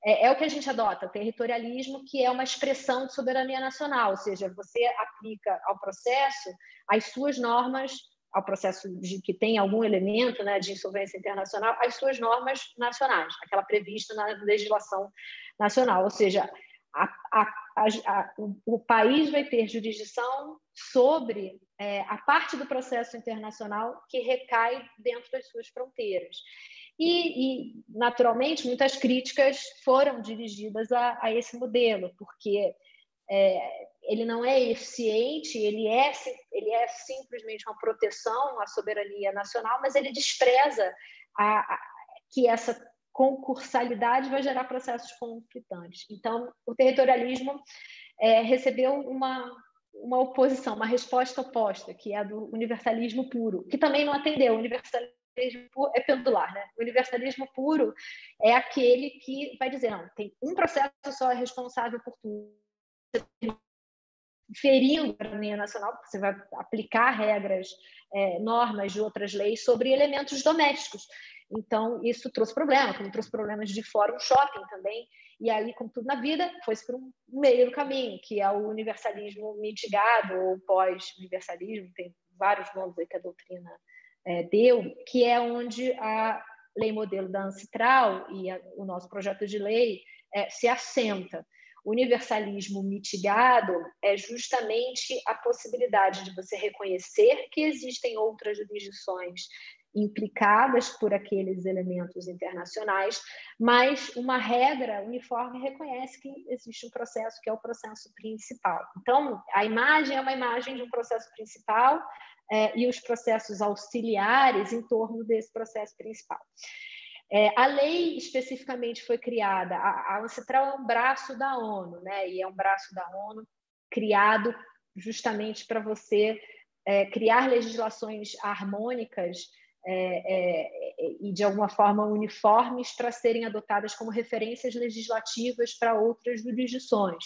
é, é, o que a gente adota, o territorialismo, que é uma expressão de soberania nacional, ou seja, você aplica ao processo as suas normas, ao processo de que tem algum elemento né, de insolvência internacional, as suas normas nacionais, aquela prevista na legislação nacional, ou seja, a, a, a, o, o, país vai ter jurisdição sobre é, a parte do processo internacional que recai dentro das suas fronteiras. E, e, naturalmente, muitas críticas foram dirigidas a, esse modelo, porque é, ele não é eficiente, ele é, ele é simplesmente uma proteção à soberania nacional, mas ele despreza a, a, que essa concursalidade vai gerar processos conflitantes. Então, o territorialismo é, recebeu uma, uma oposição, uma resposta oposta, que é a do universalismo puro, que também não atendeu. O universalismo é pendular, né? O universalismo puro é aquele que vai dizer, não, tem um processo só responsável por tudo. Ferindo a soberania nacional, porque você vai aplicar regras, é, normas de outras leis sobre elementos domésticos. Então, isso trouxe problema, como trouxe problemas de fórum shopping também. E aí, como tudo na vida, foi-se por um meio do caminho, que é o universalismo mitigado ou pós-universalismo, tem vários nomes aí que a doutrina é, deu, que é onde a lei modelo da Ancitral e a, o nosso projeto de lei é, se assenta. Universalismo mitigado é justamente a possibilidade de você reconhecer que existem outras jurisdições implicadas por aqueles elementos internacionais, mas uma regra uniforme reconhece que existe um processo que é o processo principal. Então, a imagem é uma imagem de um processo principal é, e os processos auxiliares em torno desse processo principal. É, a lei especificamente foi criada, a, a Ancestral é um braço da ONU, né? E é um braço da ONU criado justamente para você é, criar legislações harmônicas é, é, e de alguma forma uniformes para serem adotadas como referências legislativas para outras jurisdições.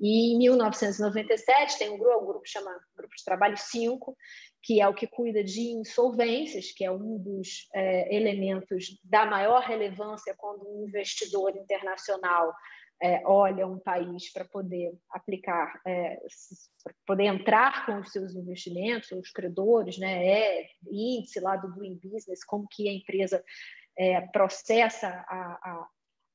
E em 1997 tem um grupo, um grupo chama Grupo de Trabalho 5, que é o que cuida de insolvências, que é um dos é, elementos da maior relevância quando um investidor internacional é, olha um país para poder aplicar, é, poder entrar com os seus investimentos, os credores, né, é índice lá do Doing Business, como que a empresa é, processa a,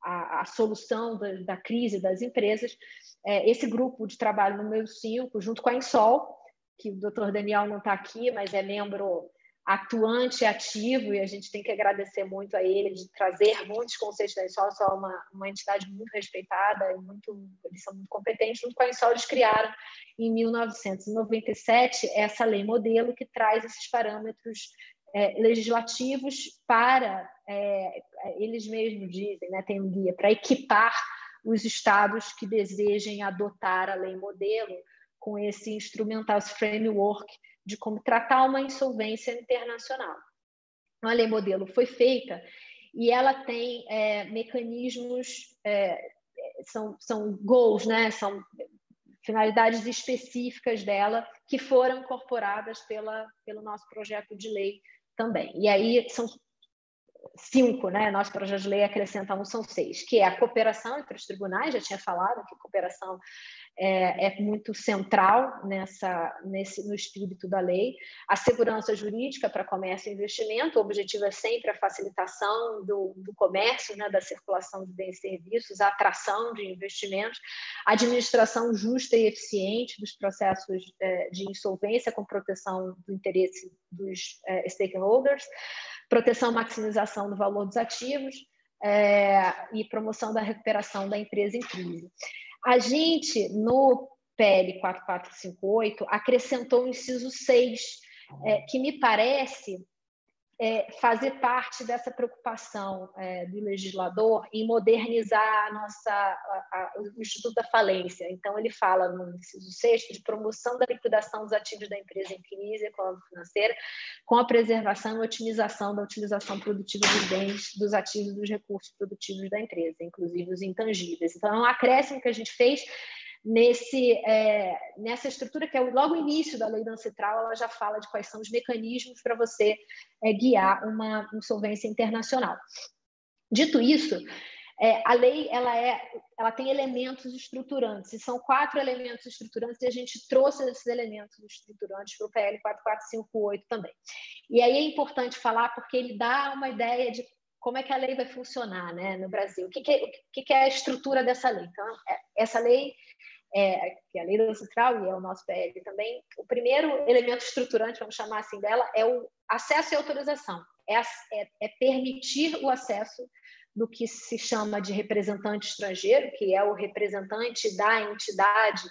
a, a solução da, da, crise das empresas. É, esse grupo de trabalho número 5, junto com a Insol, que o doutor Daniel não está aqui, mas é membro atuante, ativo, e a gente tem que agradecer muito a ele de trazer muitos conceitos da ISOL, só uma, uma entidade muito respeitada, e muito, eles são muito competentes, junto com a ISOL eles criaram em 1997 essa lei modelo que traz esses parâmetros é, legislativos para, é, eles mesmos dizem, né, tem um guia, para equipar os estados que desejem adotar a lei modelo com esse instrumental, esse framework de como tratar uma insolvência internacional. A lei modelo foi feita e ela tem é, mecanismos, é, são, são goals, né? são finalidades específicas dela que foram incorporadas pela, pelo nosso projeto de lei também. E aí são cinco, né? Nós, de lei, acrescentamos são seis, que é a cooperação entre os tribunais, já tinha falado que cooperação é, é, muito central nessa, nesse, no espírito da lei. A segurança jurídica para comércio e investimento, o objetivo é sempre a facilitação do, do comércio, né, da circulação de bens e serviços, a atração de investimentos, a administração justa e eficiente dos processos é, de insolvência com proteção do interesse dos é, stakeholders, proteção e maximização do valor dos ativos, é, e promoção da recuperação da empresa em crise. A gente, no PL 4458, acrescentou o inciso 6, é, que me parece é, fazer parte dessa preocupação é, do legislador em modernizar a nossa, a, a, o Instituto da Falência. Então, ele fala no inciso 6 de promoção da liquidação dos ativos da empresa em crise econômico-financeira, com a preservação e otimização da utilização produtiva dos bens, dos ativos e dos recursos produtivos da empresa, inclusive os intangíveis. Então, é um acréscimo que a gente fez nesse, é, nessa estrutura que é logo o início da lei da ancestral, ela já fala de quais são os mecanismos para você é, guiar uma insolvência internacional. Dito isso, é, a lei ela, é, ela tem elementos estruturantes, e são quatro elementos estruturantes, e a gente trouxe esses elementos estruturantes para o PL 4458 também. E aí é importante falar porque ele dá uma ideia de como é que a lei vai funcionar né, no Brasil, o que, que, o que, é a estrutura dessa lei. Então, é, essa lei é, que é a lei do central e é o nosso PL também, o primeiro elemento estruturante, vamos chamar assim dela, é o acesso e autorização. É, é, é permitir o acesso do que se chama de representante estrangeiro, que é o representante da entidade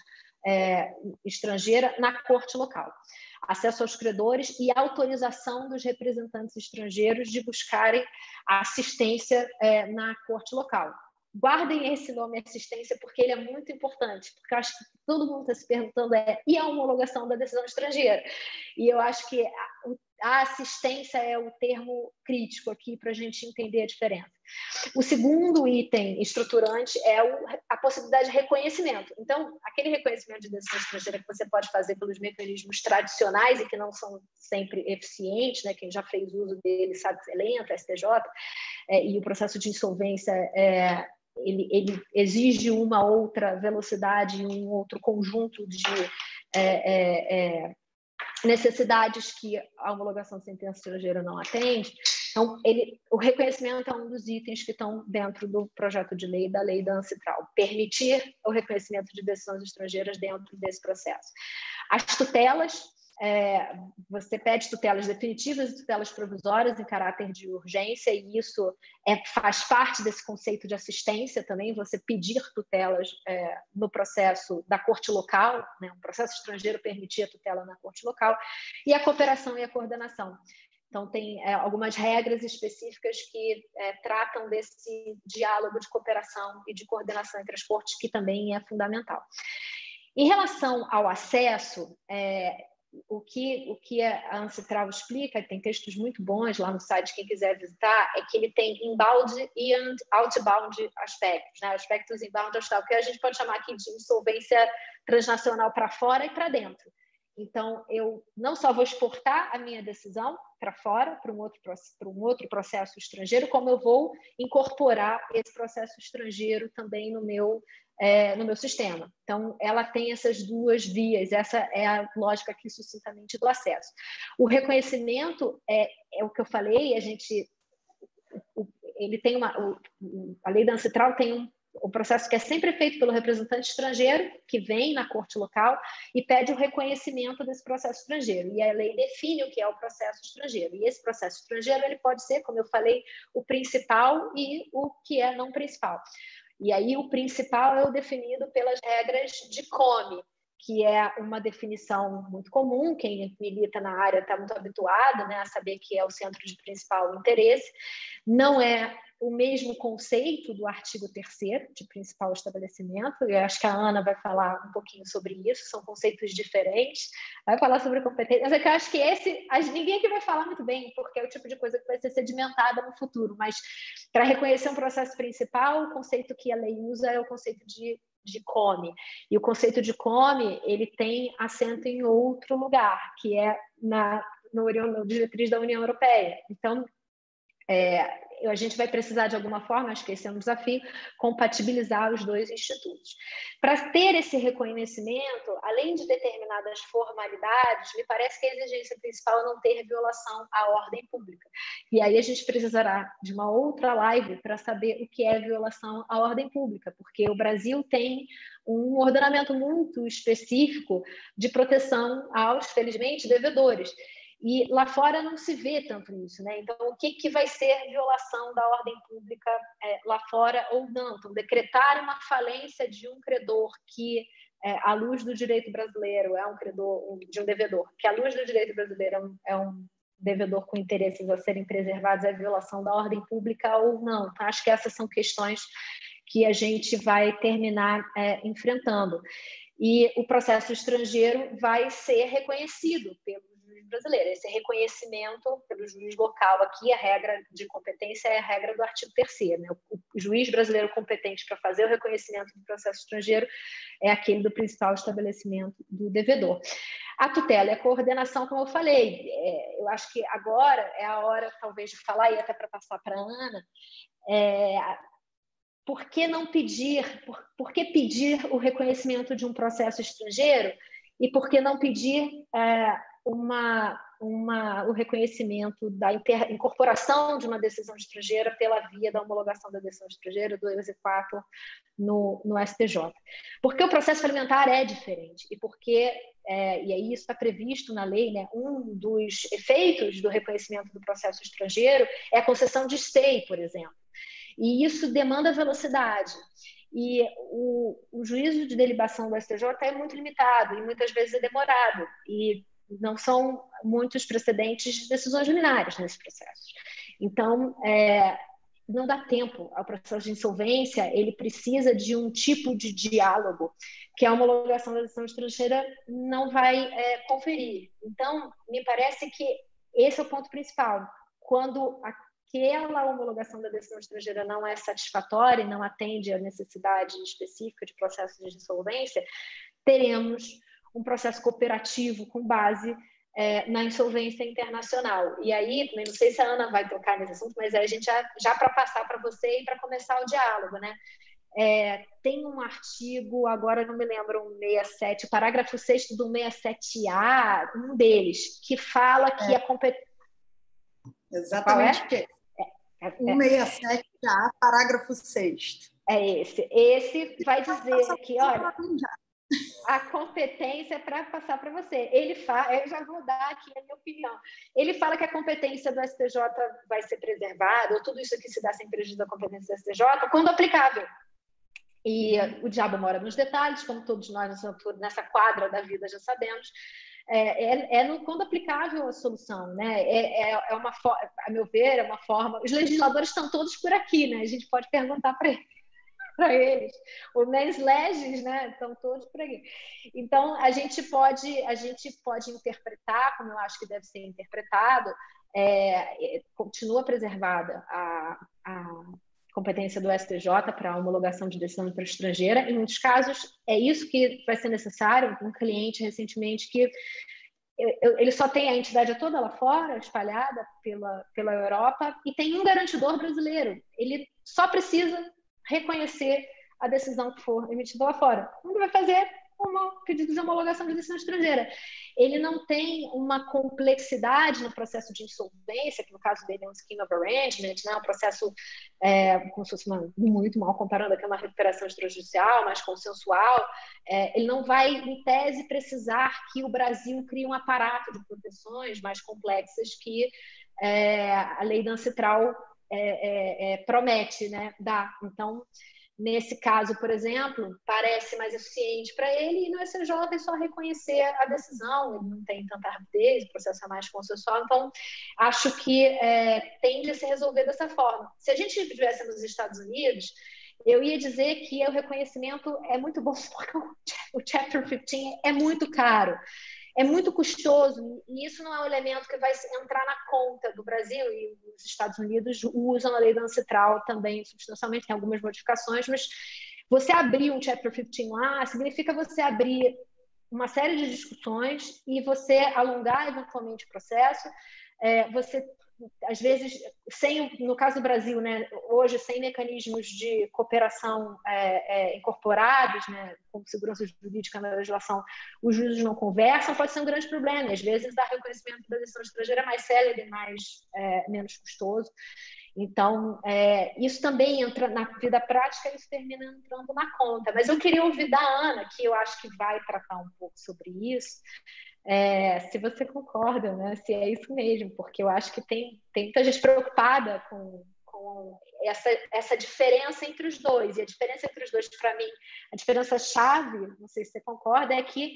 é, estrangeira na corte local. Acesso aos credores e autorização dos representantes estrangeiros de buscarem assistência é, na corte local guardem esse nome assistência porque ele é muito importante, porque acho que todo mundo está se perguntando é e a homologação da decisão estrangeira? E eu acho que a assistência é o termo crítico aqui para a gente entender a diferença. O segundo item estruturante é a possibilidade de reconhecimento. Então, aquele reconhecimento de decisão estrangeira que você pode fazer pelos mecanismos tradicionais e que não são sempre eficientes, né? quem já fez uso dele sabe que é lento, STJ, é, e o processo de insolvência é, ele, ele exige uma outra velocidade, um outro conjunto de é, é, é, necessidades que a homologação de sentença estrangeira não atende. Então, ele, o reconhecimento é um dos itens que estão dentro do projeto de lei da lei da Ancitral, permitir o reconhecimento de decisões estrangeiras dentro desse processo. As tutelas é, você pede tutelas definitivas e tutelas provisórias em caráter de urgência, e isso é, faz parte desse conceito de assistência também, você pedir tutelas é, no processo da corte local, né, um processo estrangeiro permitir a tutela na corte local, e a cooperação e a coordenação. Então, tem é, algumas regras específicas que é, tratam desse diálogo de cooperação e de coordenação entre as cortes, que também é fundamental. Em relação ao acesso, é, o que, o que a Ancestral explica, tem textos muito bons lá no site, quem quiser visitar, é que ele tem inbound e outbound aspectos, né? aspectos inbound outbound, que a gente pode chamar aqui de insolvência transnacional para fora e para dentro. Então, eu não só vou exportar a minha decisão para fora, para um, outro, para um outro processo estrangeiro, como eu vou incorporar esse processo estrangeiro também no meu é, no meu sistema. Então, ela tem essas duas vias, essa é a lógica aqui sucintamente do acesso. O reconhecimento é, é o que eu falei, a gente ele tem uma o, a lei da ancestral tem um, um processo que é sempre feito pelo representante estrangeiro que vem na corte local e pede o reconhecimento desse processo estrangeiro e a lei define o que é o processo estrangeiro e esse processo estrangeiro ele pode ser como eu falei o principal e o que é não principal e aí o principal é o definido pelas regras de COME, que é uma definição muito comum, quem milita na área está muito habituado né, a saber que é o centro de principal interesse. Não é o mesmo conceito do artigo 3 de principal estabelecimento, eu acho que a Ana vai falar um pouquinho sobre isso, são conceitos diferentes, vai falar sobre competência, mas é que eu acho que esse, ninguém aqui vai falar muito bem, porque é o tipo de coisa que vai ser sedimentada no futuro, mas para reconhecer um processo principal, o conceito que a lei usa é o conceito de de come. E o conceito de come, ele tem assento em outro lugar, que é na no, no diretriz da União Europeia. Então, é, a gente vai precisar, de alguma forma, acho que esse é um desafio, compatibilizar os dois institutos. Para ter esse reconhecimento, além de determinadas formalidades, me parece que a exigência principal é não ter violação à ordem pública. E aí a gente precisará de uma outra live para saber o que é violação à ordem pública, porque o Brasil tem um ordenamento muito específico de proteção aos, felizmente, devedores. E lá fora não se vê tanto isso, né? Então, o que, que vai ser violação da ordem pública é, lá fora ou não? Então, decretar uma falência de um credor que, é, à luz do direito brasileiro, é um credor de um devedor, que à luz do direito brasileiro é um, é um devedor com interesses a serem preservados, é violação da ordem pública ou não? Então, acho que essas são questões que a gente vai terminar é, enfrentando. E o processo estrangeiro vai ser reconhecido pelo juiz brasileiro. Esse reconhecimento pelo juiz local aqui, a regra de competência é a regra do artigo 3 né? O juiz brasileiro competente para fazer o reconhecimento do processo estrangeiro é aquele do principal estabelecimento do devedor. A tutela e a coordenação, como eu falei, é, eu acho que agora é a hora, talvez, de falar, e até para passar para a Ana, é, por que não pedir, por, por que pedir o reconhecimento de um processo estrangeiro e por que não pedir é, uma, uma, o reconhecimento da inter, incorporação de uma decisão estrangeira pela via da homologação da decisão estrangeira do exequatur no, no STJ. Porque o processo alimentar é diferente e porque, é, e aí isso está previsto na lei, né, um dos efeitos do reconhecimento do processo estrangeiro é a concessão de stay, por exemplo. E isso demanda velocidade. E o, o juízo de delibação do STJ é muito limitado e muitas vezes é demorado. E não são muitos precedentes de decisões liminares nesse processo. Então, é, não dá tempo ao processo de insolvência, ele precisa de um tipo de diálogo que a homologação da decisão estrangeira não vai é, conferir. Então, me parece que esse é o ponto principal. Quando aquela homologação da decisão estrangeira não é satisfatória e não atende à necessidade específica de processo de insolvência, teremos um processo cooperativo com base é, na insolvência internacional. E aí, não sei se a Ana vai tocar nesse assunto, mas a gente já, já para passar para você e para começar o diálogo, né? É, tem um artigo, agora não me lembro, um 67, parágrafo 6 do 67A, um deles, que fala que é. a competência. Exatamente. É? É, 167A, é. parágrafo 6. É esse. Esse vai dizer que, olha a competência para passar para você. Ele fala, eu já vou dar aqui a minha opinião. Ele fala que a competência do STJ vai ser preservada, ou tudo isso aqui se dá sem prejuízo da competência do STJ, quando aplicável. E o diabo mora nos detalhes, como todos nós nessa quadra da vida já sabemos. É, é, é no, quando aplicável a solução, né? É, é, é uma, a meu ver, é uma forma. Os legisladores estão todos por aqui, né? A gente pode perguntar para eles para eles. Os mens né, estão todos por aqui. Então, a gente pode, a gente pode interpretar, como eu acho que deve ser interpretado, é, continua preservada a, a competência do STJ para homologação de decisão para estrangeira. Em muitos casos, é isso que vai ser necessário. Um cliente recentemente que ele só tem a entidade toda lá fora, espalhada pela, pela Europa, e tem um garantidor brasileiro. Ele só precisa reconhecer a decisão que for emitida lá fora. Ele vai fazer um pedido de homologação de decisão estrangeira. Ele não tem uma complexidade no processo de insolvência, que no caso dele é um scheme of arrangement, né? um processo é, como se fosse uma, muito mal comparando aqui uma recuperação extrajudicial, mais consensual. É, ele não vai, em tese, precisar que o Brasil crie um aparato de proteções mais complexas que é, a lei da ancestral é, é, é, promete né, dar. Então, nesse caso, por exemplo, parece mais eficiente para ele e no SJ é só reconhecer a decisão, ele não tem tanta rapidez, o processo é mais consensual, então acho que é, tende a se resolver dessa forma. Se a gente estivesse nos Estados Unidos, eu ia dizer que o reconhecimento é muito bom, porque o Chapter 15 é muito caro é muito custoso e isso não é um elemento que vai entrar na conta do Brasil e os Estados Unidos usam a lei da ancestral também substancialmente, tem algumas modificações, mas você abrir um Chapter 15 lá significa você abrir uma série de discussões e você alongar eventualmente o processo, é, você às vezes, sem, no caso do Brasil, né, hoje, sem mecanismos de cooperação é, é, incorporados, né, como segurança jurídica na legislação, os juízes não conversam, pode ser um grande problema. Às vezes, dar reconhecimento da decisão estrangeira é mais célere, mais, é, menos custoso. Então, é, isso também entra na vida prática, isso termina entrando na conta. Mas eu queria ouvir da Ana, que eu acho que vai tratar um pouco sobre isso, é, se você concorda, né? se é isso mesmo, porque eu acho que tem, tem muita gente preocupada com, com essa, essa diferença entre os dois. E a diferença entre os dois, para mim, a diferença chave, não sei se você concorda, é que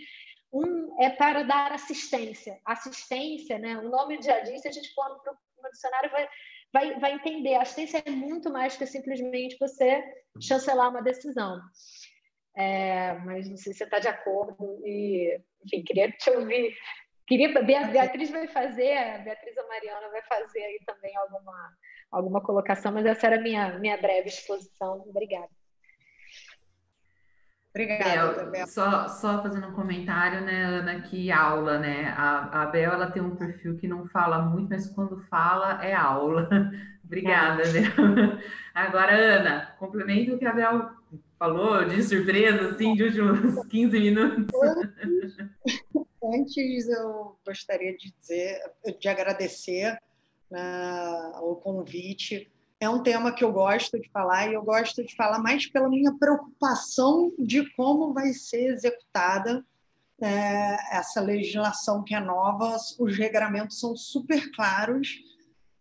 um é para dar assistência. Assistência, né? o nome de agência, a gente põe no dicionário, vai, vai, vai entender. A assistência é muito mais que simplesmente você chancelar uma decisão. É, mas não sei se você está de acordo. E, enfim, queria te ouvir. Queria, Beatriz vai fazer, Beatriz ou a Mariana vai fazer aí também alguma, alguma colocação, mas essa era a minha, minha breve exposição. Obrigada. Obrigada, Bel, Só, só fazendo um comentário, né, Ana, que aula, né? A, a Bel, ela tem um perfil que não fala muito, mas quando fala, é aula. Obrigada, é. Bel. Agora, Ana, complemento o que a Bel falou de surpresa, assim, de últimos 15 minutos. Antes, eu gostaria de dizer, de agradecer né, o convite. É um tema que eu gosto de falar e eu gosto de falar mais pela minha preocupação de como vai ser executada é, essa legislação que é nova. Os regramentos são super claros,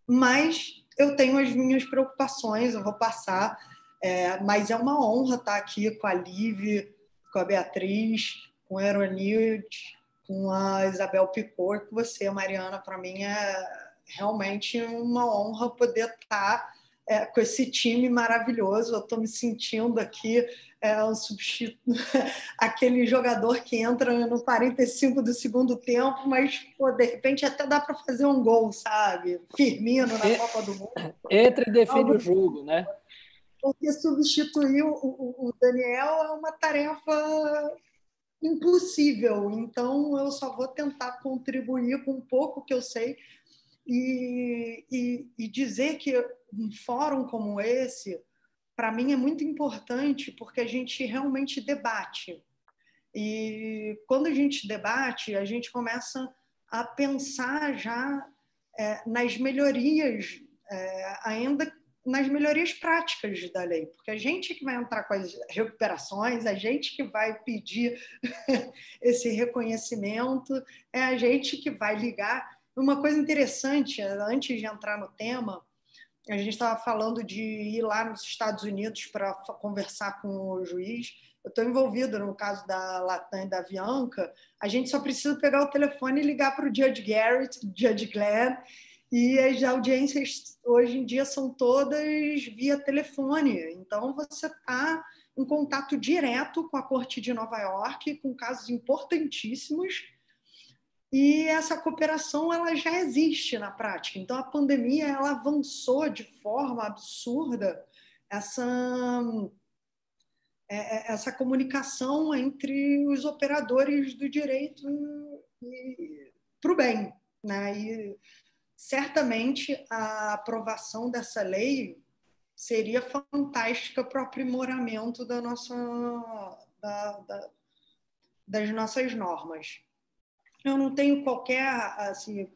mas eu tenho as minhas preocupações, eu vou passar é, mas é uma honra estar aqui com a Liv, com a Beatriz, com a Eronilde, com a Isabel Picor, com você, Mariana. Para mim é realmente uma honra poder estar é, com esse time maravilhoso. Eu estou me sentindo aqui é, um substituto, aquele jogador que entra no 45 do segundo tempo, mas pô, de repente até dá para fazer um gol, sabe? Firmino na Copa do Mundo. Entra e defende o jogo, né? porque substituir o, o, o Daniel é uma tarefa impossível. Então, eu só vou tentar contribuir com um pouco que eu sei e, e, e dizer que um fórum como esse, para mim, é muito importante porque a gente realmente debate. E quando a gente debate, a gente começa a pensar já é, nas melhorias, é, ainda nas melhorias práticas da lei, porque a gente que vai entrar com as recuperações, a gente que vai pedir esse reconhecimento, é a gente que vai ligar. Uma coisa interessante, antes de entrar no tema, a gente estava falando de ir lá nos Estados Unidos para conversar com o juiz. Eu estou envolvido no caso da Latam e da Bianca. A gente só precisa pegar o telefone e ligar para o Judge Garrett, Judge Glenn, e as audiências hoje em dia são todas via telefone. Então, você está em contato direto com a Corte de Nova York, com casos importantíssimos. E essa cooperação ela já existe na prática. Então, a pandemia ela avançou de forma absurda essa, é, é, essa comunicação entre os operadores do direito para o bem. Né? E, certamente a aprovação dessa lei seria fantástica para o aprimoramento da nossa, da, da, das nossas normas. Eu não tenho qualquer, assim,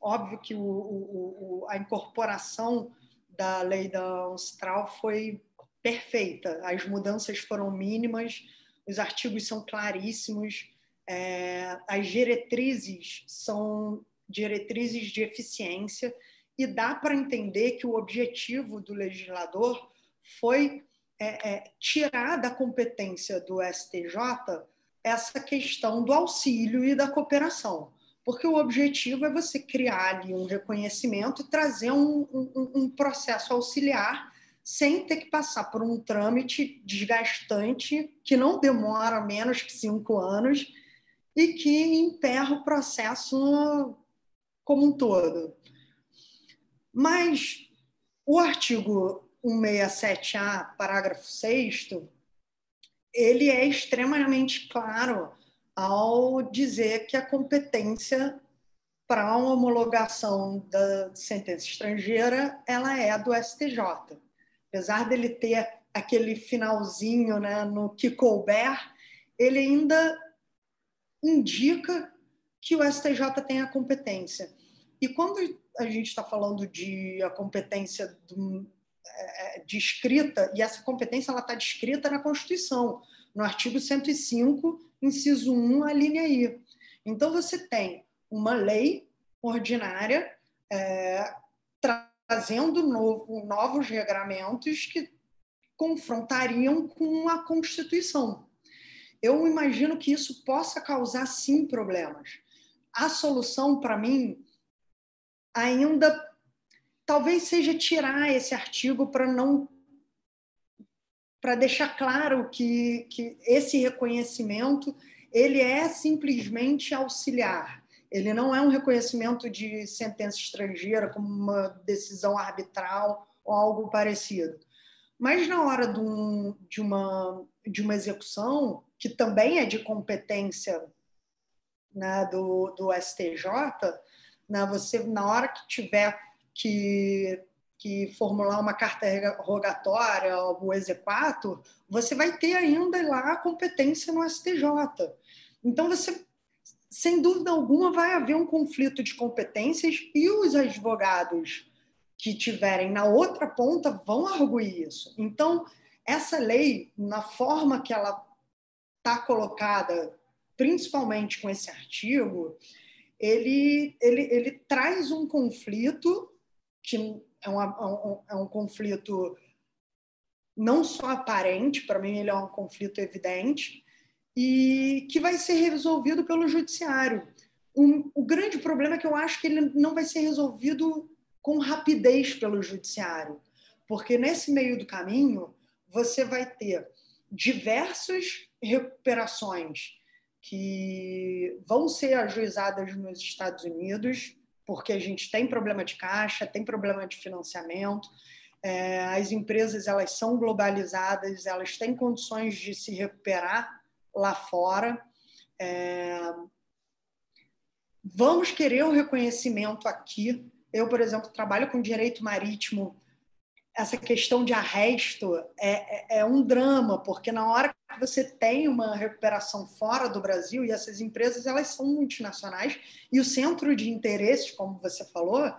óbvio que o, o, a incorporação da lei da Austral foi perfeita, as mudanças foram mínimas, os artigos são claríssimos, é, as diretrizes são diretrizes de eficiência, e dá para entender que o objetivo do legislador foi é, é, tirar da competência do STJ essa questão do auxílio e da cooperação. Porque o objetivo é você criar ali um reconhecimento e trazer um, um, um processo auxiliar sem ter que passar por um trâmite desgastante que não demora menos que cinco anos e que emperra o processo como um todo. Mas o artigo 167A, parágrafo 6 ele é extremamente claro ao dizer que a competência para uma homologação da sentença estrangeira, ela é do STJ. Apesar dele ter aquele finalzinho né, no que couber, ele ainda indica que o STJ tem a competência. E quando a gente está falando de a competência do, é, de escrita, e essa competência está descrita na Constituição, no artigo 105, inciso 1, a linha I. Então, você tem uma lei ordinária é, trazendo novo, novos regramentos que confrontariam com a Constituição. Eu imagino que isso possa causar, sim, problemas. A solução, para mim, ainda talvez seja tirar esse artigo para não para deixar claro que, que esse reconhecimento ele é simplesmente auxiliar. Ele não é um reconhecimento de sentença estrangeira como uma decisão arbitral ou algo parecido. Mas na hora de, um, de, uma, de uma execução, que também é de competência né, do, do STJ, né, você, na hora que tiver que, que formular uma carta rogatória, o exequato, você vai ter ainda lá a competência no STJ. Então, você, sem dúvida alguma, vai haver um conflito de competências e os advogados que tiverem na outra ponta vão arguir isso. Então, essa lei, na forma que ela está colocada, principalmente com esse artigo, ele, ele, ele traz um conflito que é, uma, é um, é um conflito não só aparente, para mim ele é um conflito evidente, e que vai ser resolvido pelo judiciário. Um, o grande problema é que eu acho que ele não vai ser resolvido com rapidez pelo judiciário, porque nesse meio do caminho você vai ter diversas recuperações que vão ser ajuizadas nos Estados Unidos, porque a gente tem problema de caixa, tem problema de financiamento, é, as empresas elas são globalizadas, elas têm condições de se recuperar lá fora. É, vamos querer o reconhecimento aqui. Eu, por exemplo, trabalho com direito marítimo essa questão de arresto é, é, é, um drama, porque na hora que você tem uma recuperação fora do Brasil, e essas empresas elas são multinacionais, e o centro de interesses, como você falou,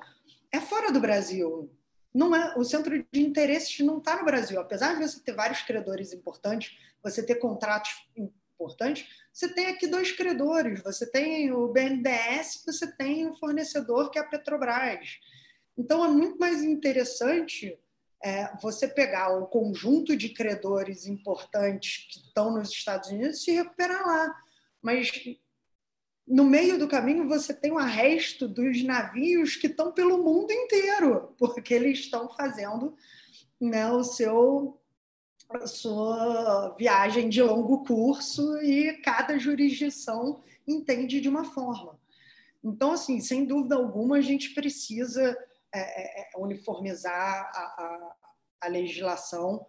é fora do Brasil. Não é, o centro de interesses não está no Brasil. Apesar de você ter vários credores importantes, você ter contratos importantes, você tem aqui dois credores. Você tem o BNDES, você tem o fornecedor, que é a Petrobras. Então, é muito mais interessante é, você pegar o conjunto de credores importantes que estão nos Estados Unidos e se recuperar lá. Mas no meio do caminho você tem o arresto dos navios que estão pelo mundo inteiro, porque eles estão fazendo né, o seu a sua viagem de longo curso e cada jurisdição entende de uma forma. Então, assim, sem dúvida alguma, a gente precisa é, é, é, uniformizar a, a, a legislação.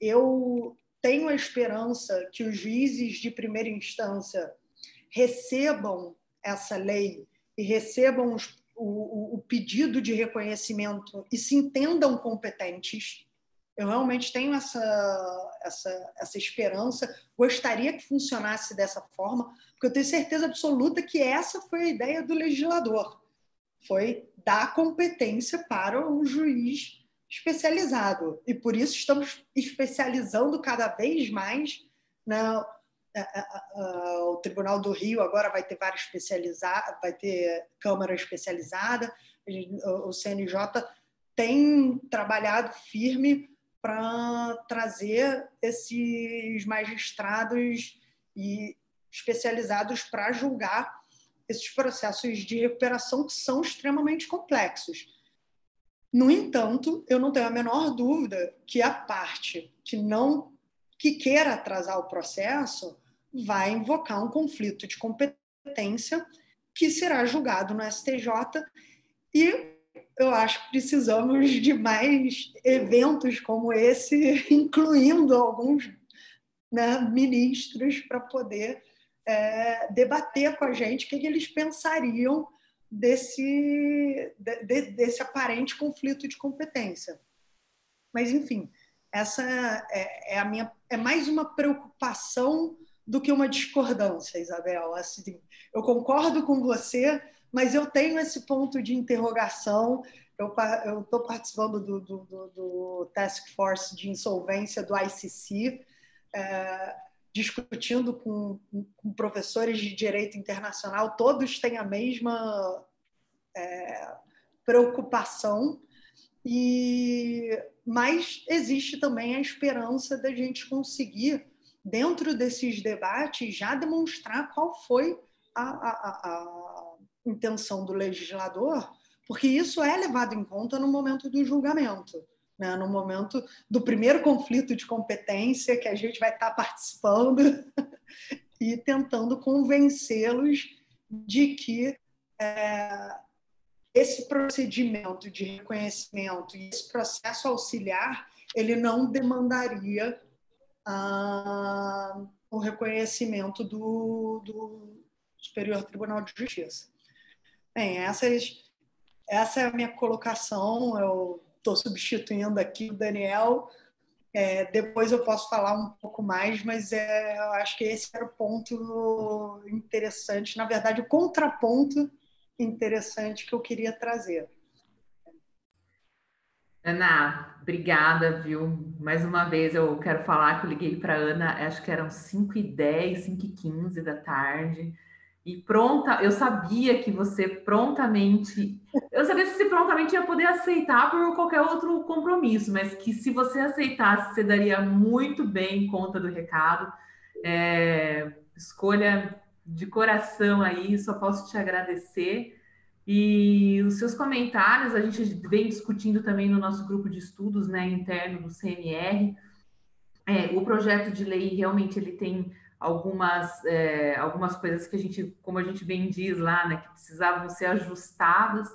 Eu tenho a esperança que os juízes de primeira instância recebam essa lei e recebam os, o, o, pedido de reconhecimento e se entendam competentes. Eu realmente tenho essa, essa, essa esperança, gostaria que funcionasse dessa forma, porque eu tenho certeza absoluta que essa foi a ideia do legislador foi dar competência para o juiz especializado. E por isso estamos especializando cada vez mais. Né? O Tribunal do Rio agora vai ter várias especializadas, vai ter Câmara especializada. O CNJ tem trabalhado firme para trazer esses magistrados e especializados para julgar esses processos de recuperação que são extremamente complexos. No entanto, eu não tenho a menor dúvida que a parte que não que queira atrasar o processo vai invocar um conflito de competência que será julgado no STJ e eu acho que precisamos de mais eventos como esse, incluindo alguns né, ministros para poder é, debater com a gente o que, que eles pensariam desse, de, desse aparente conflito de competência. Mas, enfim, essa é, é, a minha é mais uma preocupação do que uma discordância, Isabel. Assim, eu concordo com você, mas eu tenho esse ponto de interrogação. Eu estou participando do, do, do, do, Task Force de Insolvência do ICC, é, discutindo com, com, professores de direito internacional, todos têm a mesma é, preocupação, e mas existe também a esperança da gente conseguir, dentro desses debates, já demonstrar qual foi a, a, a intenção do legislador, porque isso é levado em conta no momento do julgamento. Né, no momento do primeiro conflito de competência que a gente vai estar participando e tentando convencê-los de que é, esse procedimento de reconhecimento e esse processo auxiliar ele não demandaria ah, o reconhecimento do, do, Superior Tribunal de Justiça. Bem, essas, essa é a minha colocação. Eu estou substituindo aqui o Daniel. É, depois eu posso falar um pouco mais, mas é, eu acho que esse era o ponto interessante, na verdade, o contraponto interessante que eu queria trazer. Ana, obrigada, viu? Mais uma vez eu quero falar que eu liguei para Ana, acho que eram 5 e 10, 5 e 15 da tarde. E pronta, eu sabia que você prontamente, eu sabia que você prontamente ia poder aceitar por qualquer outro compromisso, mas que se você aceitasse, você daria muito bem conta do recado. É, escolha de coração aí, só posso te agradecer. E os seus comentários, a gente vem discutindo também no nosso grupo de estudos né, interno do CMR. É, o projeto de lei realmente ele tem algumas, é, algumas coisas que a gente, como a gente bem diz lá, né, que precisavam ser ajustadas.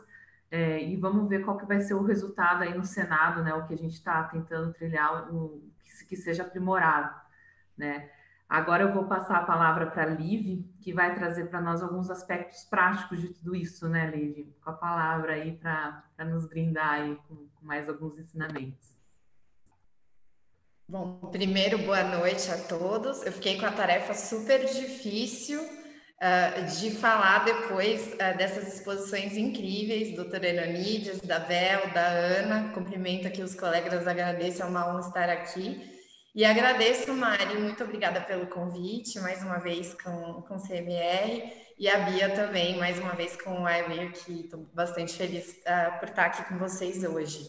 É, e vamos ver qual que vai ser o resultado aí no Senado, né, o que a gente está tentando trilhar, um, que, que seja aprimorado, né. Agora eu vou passar a palavra para a Liv, que vai trazer para nós alguns aspectos práticos de tudo isso, né, Liv? Com a palavra aí para nos brindar aí com, com mais alguns ensinamentos. Bom, primeiro, boa noite a todos. Eu fiquei com a tarefa super difícil uh, de falar depois uh, dessas exposições incríveis, doutora Elanides, da Bel, da Ana. Cumprimento aqui os colegas, agradeço, é uma honra estar aqui. E agradeço, Mari, muito obrigada pelo convite, mais uma vez com, com o CMR, e a Bia também, mais uma vez com o Aimir, que estou bastante feliz uh, por estar aqui com vocês hoje.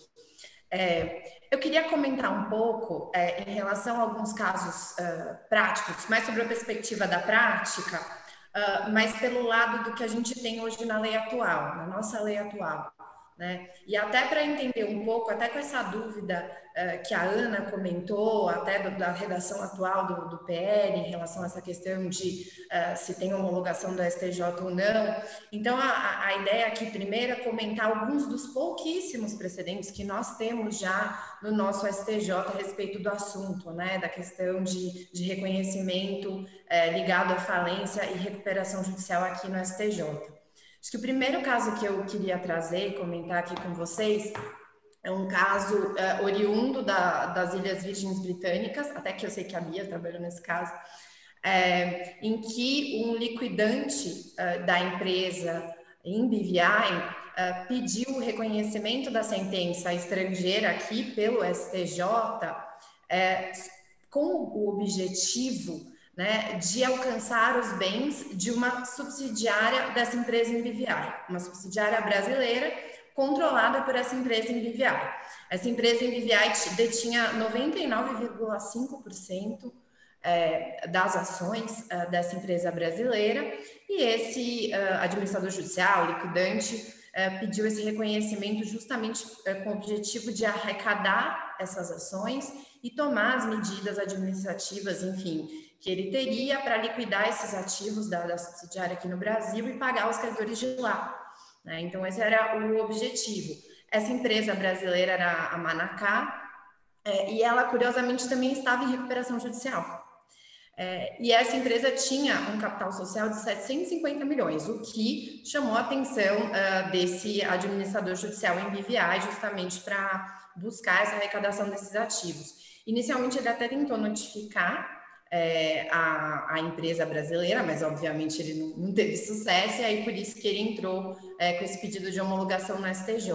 É, eu queria comentar um pouco é, em relação a alguns casos uh, práticos, mais sobre a perspectiva da prática, uh, mas pelo lado do que a gente tem hoje na lei atual, na nossa lei atual. Né? E até para entender um pouco, até com essa dúvida uh, que a Ana comentou, até do, da redação atual do, do, PL, em relação a essa questão de uh, se tem homologação do STJ ou não. Então, a, a ideia aqui, primeiro, é comentar alguns dos pouquíssimos precedentes que nós temos já no nosso STJ a respeito do assunto, né? da questão de, de reconhecimento uh, ligado à falência e recuperação judicial aqui no STJ. Acho que o primeiro caso que eu queria trazer e comentar aqui com vocês é um caso uh, oriundo da, das Ilhas Virgens Britânicas, até que eu sei que a Bia trabalhou nesse caso, é, em que um liquidante uh, da empresa em BVI uh, pediu o reconhecimento da sentença estrangeira aqui pelo STJ é, com o objetivo né, de alcançar os bens de uma subsidiária dessa empresa em BVI, uma subsidiária brasileira controlada por essa empresa em BVI. Essa empresa em BVI detinha 99,5% é, das ações é, dessa empresa brasileira e esse é, administrador judicial, liquidante, pediu esse reconhecimento justamente com o objetivo de arrecadar essas ações e tomar as medidas administrativas, enfim, que ele teria para liquidar esses ativos da, da, subsidiária aqui no Brasil e pagar os credores de lá. Né? Então, esse era o objetivo. Essa empresa brasileira era a Manacá, é, e ela, curiosamente, também estava em recuperação judicial. É, e essa empresa tinha um capital social de 750 milhões, o que chamou a atenção uh, desse administrador judicial em BVI, justamente para buscar essa arrecadação desses ativos. Inicialmente, ele até tentou notificar é, a, a, empresa brasileira, mas obviamente ele não, não, teve sucesso, e aí por isso que ele entrou é, com esse pedido de homologação no STJ.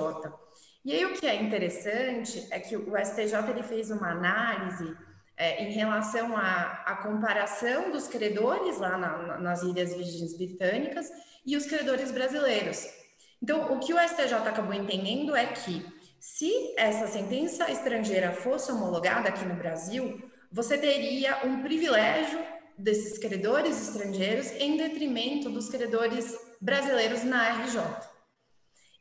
E aí o que é interessante é que o STJ ele fez uma análise é, em relação à, comparação dos credores lá na, nas Ilhas Virgens Britânicas e os credores brasileiros. Então, o que o STJ acabou entendendo é que, se essa sentença estrangeira fosse homologada aqui no Brasil, você teria um privilégio desses credores estrangeiros em detrimento dos credores brasileiros na RJ.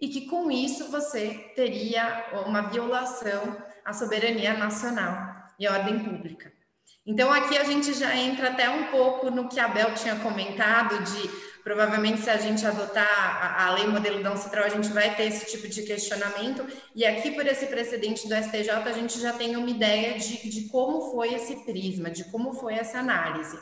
E que com isso você teria uma violação à soberania nacional e ordem pública. Então, aqui a gente já entra até um pouco no que a Bel tinha comentado, de provavelmente se a gente adotar a, a lei modelo da Uncitral, a gente vai ter esse tipo de questionamento, e aqui por esse precedente do STJ, a gente já tem uma ideia de, de como foi esse prisma, de como foi essa análise.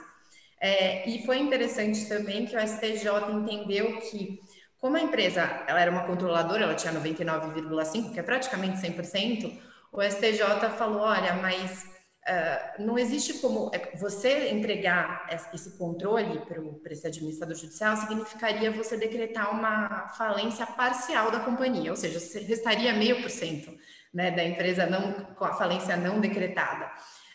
É, e foi interessante também que o STJ entendeu que, como a empresa ela era uma controladora, ela tinha 99,5%, que é praticamente 100%, o STJ falou: olha, mas uh, não existe como é, você entregar esse controle para esse administrador judicial significaria você decretar uma falência parcial da companhia, ou seja, restaria meio por cento né, da empresa não com a falência não decretada.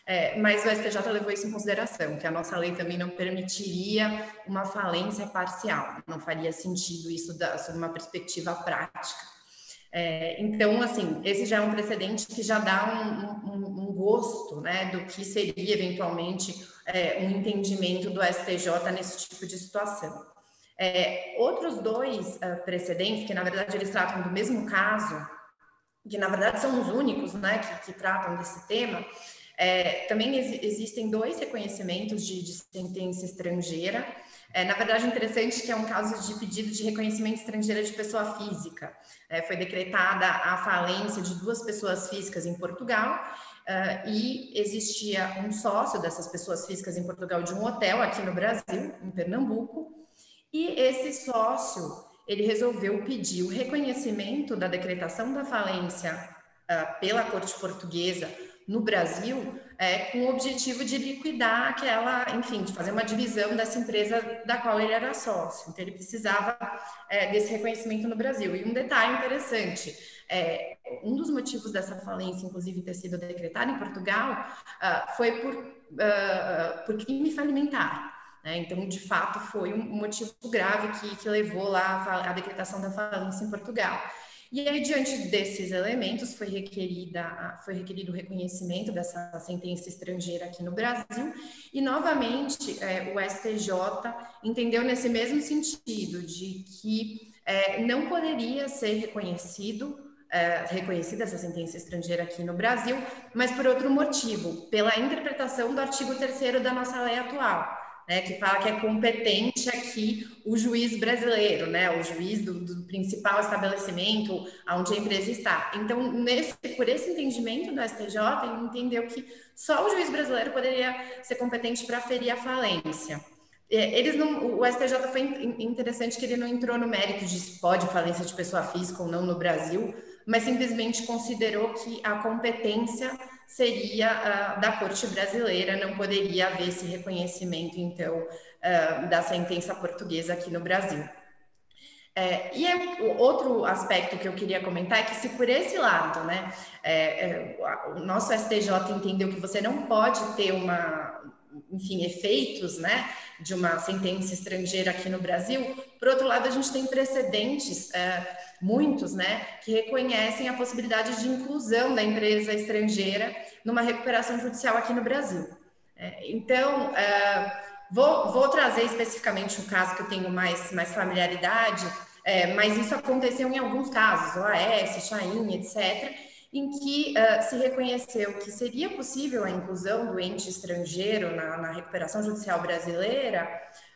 É, mas o STJ levou isso em consideração, que a nossa lei também não permitiria uma falência parcial, não faria sentido isso da, sob uma perspectiva prática. É, então, assim, esse já é um precedente que já dá um, um, um gosto né, do que seria eventualmente é, um entendimento do STJ nesse tipo de situação. É, outros dois uh, precedentes, que na verdade eles tratam do mesmo caso, que na verdade são os únicos né, que, que tratam desse tema, é, também ex existem dois reconhecimentos de, de sentença estrangeira. É, na verdade, interessante que é um caso de pedido de reconhecimento estrangeiro de pessoa física. É, foi decretada a falência de duas pessoas físicas em Portugal uh, e existia um sócio dessas pessoas físicas em Portugal de um hotel aqui no Brasil, em Pernambuco, e esse sócio ele resolveu pedir o reconhecimento da decretação da falência uh, pela corte portuguesa no Brasil é, com o objetivo de liquidar aquela, enfim, de fazer uma divisão dessa empresa da qual ele era sócio. Então, ele precisava é, desse reconhecimento no Brasil. E um detalhe interessante: é, um dos motivos dessa falência, inclusive, ter sido decretada em Portugal, uh, foi por, uh, por crime falimentar. Né? Então, de fato, foi um motivo grave que, que levou lá a, a decretação da falência em Portugal. E aí, diante desses elementos, foi, requerida, foi requerido o reconhecimento dessa sentença estrangeira aqui no Brasil, e novamente é, o STJ entendeu nesse mesmo sentido, de que é, não poderia ser reconhecido é, reconhecida essa sentença estrangeira aqui no Brasil, mas por outro motivo, pela interpretação do artigo 3 da nossa lei atual né, que fala que é competente aqui o juiz brasileiro, né, o juiz do, do principal estabelecimento onde a empresa está. Então, nesse, por esse entendimento do STJ, ele entendeu que só o juiz brasileiro poderia ser competente para ferir a falência. É, eles não, o STJ foi interessante que ele não entrou no mérito de se pode falência de pessoa física ou não no Brasil, mas simplesmente considerou que a competência seria uh, da corte brasileira, não poderia haver esse reconhecimento, então, uh, da sentença portuguesa aqui no Brasil. É, e é, outro aspecto que eu queria comentar é que se por esse lado, né, é, é, o nosso STJ entendeu que você não pode ter uma, enfim, efeitos, né, de uma sentença estrangeira aqui no Brasil, por outro lado, a gente tem precedentes é, muitos, né, que reconhecem a possibilidade de inclusão da empresa estrangeira numa recuperação judicial aqui no Brasil. É, então, é, vou, vou, trazer especificamente um caso que eu tenho mais, mais familiaridade, é, mas isso aconteceu em alguns casos, OAS, Chain, etc., em que se reconheceu que seria possível a inclusão do ente estrangeiro na, na recuperação judicial brasileira,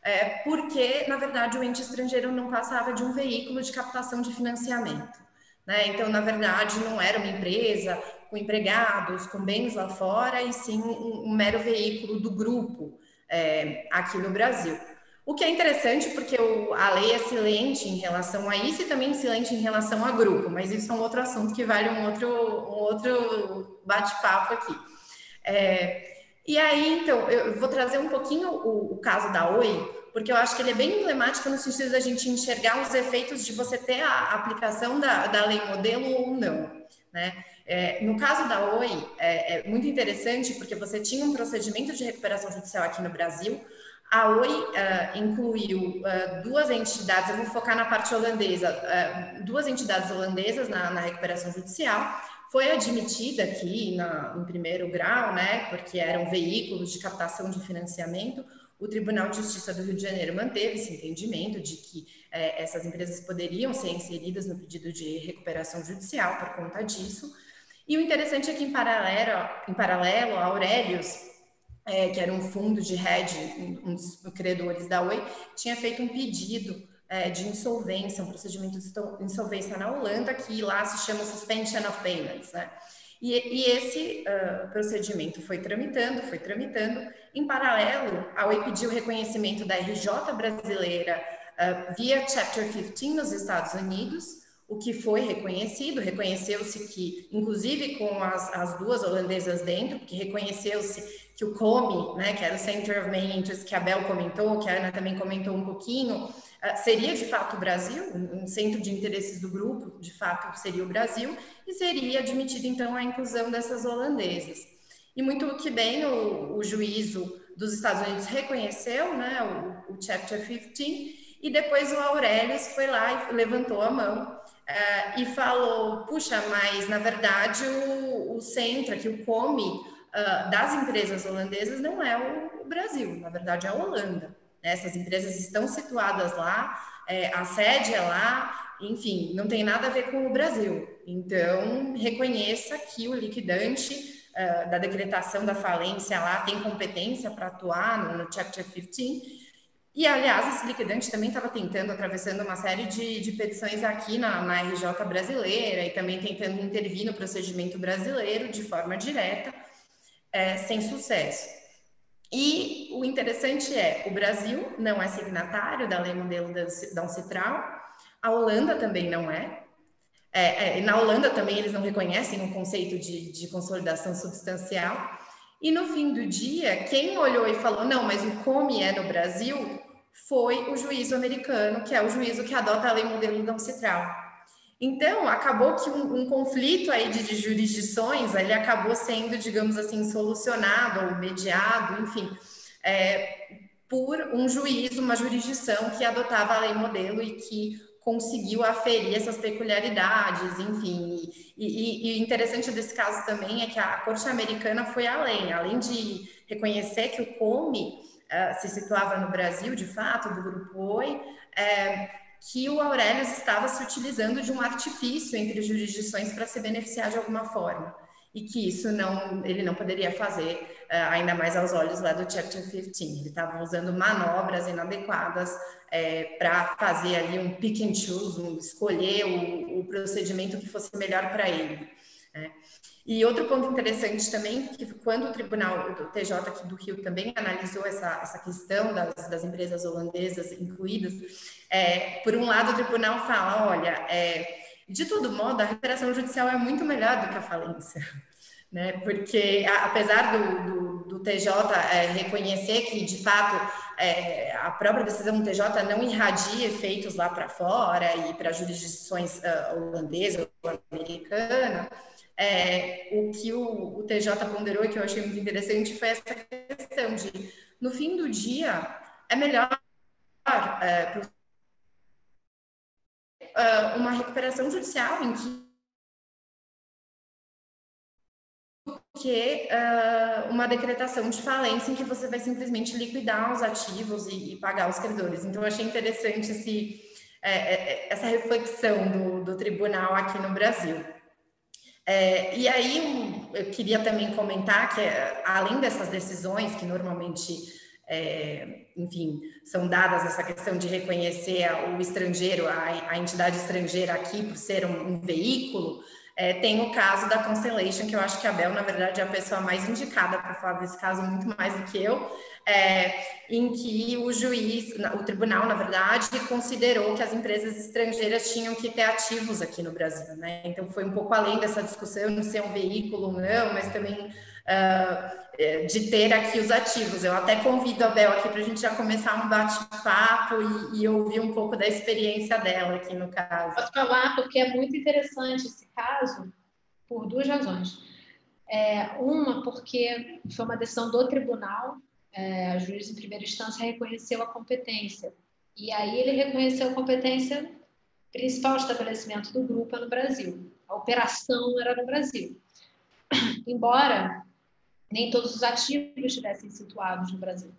é, porque, na verdade, o ente estrangeiro não passava de um veículo de captação de financiamento. Né? Então, na verdade, não era uma empresa com empregados, com bens lá fora, e sim um, um mero veículo do grupo é, aqui no Brasil. O que é interessante porque o, a lei é silente em relação a isso e também silente em relação a grupo, mas isso é um outro assunto que vale um outro, um outro bate-papo aqui. É, e aí, então, eu vou trazer um pouquinho o, o, caso da Oi, porque eu acho que ele é bem emblemático no sentido da gente enxergar os efeitos de você ter a aplicação da, da lei modelo ou não. Né? É, no caso da Oi, é, é, muito interessante porque você tinha um procedimento de recuperação judicial aqui no Brasil. A Oi uh, incluiu uh, duas entidades, eu vou focar na parte holandesa, uh, duas entidades holandesas na, na recuperação judicial foi admitida aqui na, em primeiro grau, né, porque eram veículos de captação de financiamento. O Tribunal de Justiça do Rio de Janeiro manteve esse entendimento de que é, essas empresas poderiam ser inseridas no pedido de recuperação judicial por conta disso. E o interessante é que, em paralelo, em paralelo a Aurelius, é, que era um fundo de hedge, um dos credores da Oi, tinha feito um pedido é, de insolvência, um procedimento de insolvência na Holanda, que lá se chama Suspension of Payments, né? E, e esse uh, procedimento foi tramitando, foi tramitando. Em paralelo, a OI pediu reconhecimento da RJ brasileira uh, via Chapter 15 nos Estados Unidos, o que foi reconhecido. Reconheceu-se que, inclusive com as, as duas holandesas dentro, que reconheceu-se que o COME, né, que era o Center of Main Interest, que a Bel comentou, que a Ana também comentou um pouquinho, seria de fato o Brasil, um centro de interesses do grupo, de fato seria o Brasil, e seria admitida então a inclusão dessas holandesas. E muito que bem o, o juízo dos Estados Unidos reconheceu né, o, o, Chapter 15, e depois o Aurelius foi lá e levantou a mão uh, e falou: puxa, mas na verdade o, o centro aqui, o COME, uh, das empresas holandesas não é o, o Brasil, na verdade é a Holanda. Né? Essas empresas estão situadas lá, é, a sede é lá, enfim, não tem nada a ver com o Brasil. Então, reconheça que o liquidante uh, da decretação da falência lá tem competência para atuar no, no, Chapter 15. E, aliás, esse liquidante também estava tentando, atravessando uma série de, de petições aqui na, na RJ brasileira e também tentando intervir no procedimento brasileiro de forma direta, é, sem sucesso. E o interessante é, o Brasil não é signatário da lei modelo da Uncitral, a Holanda também não é. é, é na Holanda também eles não reconhecem o conceito de, de consolidação substancial. E no fim do dia, quem olhou e falou, não, mas o COME é no Brasil, foi o juízo americano, que é o juízo que adota a lei modelo da Uncitral. Então, acabou que um, um conflito aí de, de, jurisdições, ele acabou sendo, digamos assim, solucionado ou mediado, enfim, é, por um juiz, uma jurisdição que adotava a lei modelo e que conseguiu aferir essas peculiaridades, enfim. E, e, e interessante desse caso também é que a Corte Americana foi além, além de reconhecer que o COME uh, se situava no Brasil, de fato, do Grupo OI, é, que o Aurelius estava se utilizando de um artifício entre jurisdições para se beneficiar de alguma forma e que isso não ele não poderia fazer uh, ainda mais aos olhos lá do Chapter 15. Ele estava usando manobras inadequadas é, para fazer ali um pick and choose, um, escolher o, o, procedimento que fosse melhor para ele. Né? E outro ponto interessante também, que quando o Tribunal do TJ aqui do Rio também analisou essa, essa questão das, das empresas holandesas incluídas, é, por um lado o tribunal fala, olha, é, de todo modo, a recuperação judicial é muito melhor do que a falência. Né? Porque, apesar do, do, do TJ é, reconhecer que, de fato, é, a própria decisão do TJ não irradia efeitos lá para fora e para jurisdições uh, holandesa ou americana, é, o que o, o, TJ ponderou e que eu achei muito interessante foi essa questão de, no fim do dia, é melhor é, uh, uma recuperação judicial em que que uh, uma decretação de falência em que você vai simplesmente liquidar os ativos e, e pagar os credores. Então, eu achei interessante esse, é, é, é, essa reflexão do, do, tribunal aqui no Brasil. É, e aí, eu queria também comentar que, além dessas decisões que normalmente é, enfim, são dadas essa questão de reconhecer o estrangeiro, a, a entidade estrangeira aqui por ser um, um veículo, É, tem o caso da Constellation, que eu acho que a Bel, na verdade, é a pessoa mais indicada para falar desse caso, muito mais do que eu, é, em que o juiz, o tribunal, na verdade, considerou que as empresas estrangeiras tinham que ter ativos aqui no Brasil, né? Então foi um pouco além dessa discussão de ser um veículo ou não, mas também uh, de ter aqui os ativos. Eu até convido a Bel aqui para a gente já começar um bate-papo e, e, ouvir um pouco da experiência dela aqui no caso. Posso falar, porque é muito interessante esse caso, por duas razões. É, uma, porque foi uma decisão do tribunal é, a juiz em primeira instância reconheceu a competência. E aí ele reconheceu a competência principal estabelecimento do grupo no Brasil. A operação era no Brasil. Embora nem todos os ativos estivessem situados no Brasil.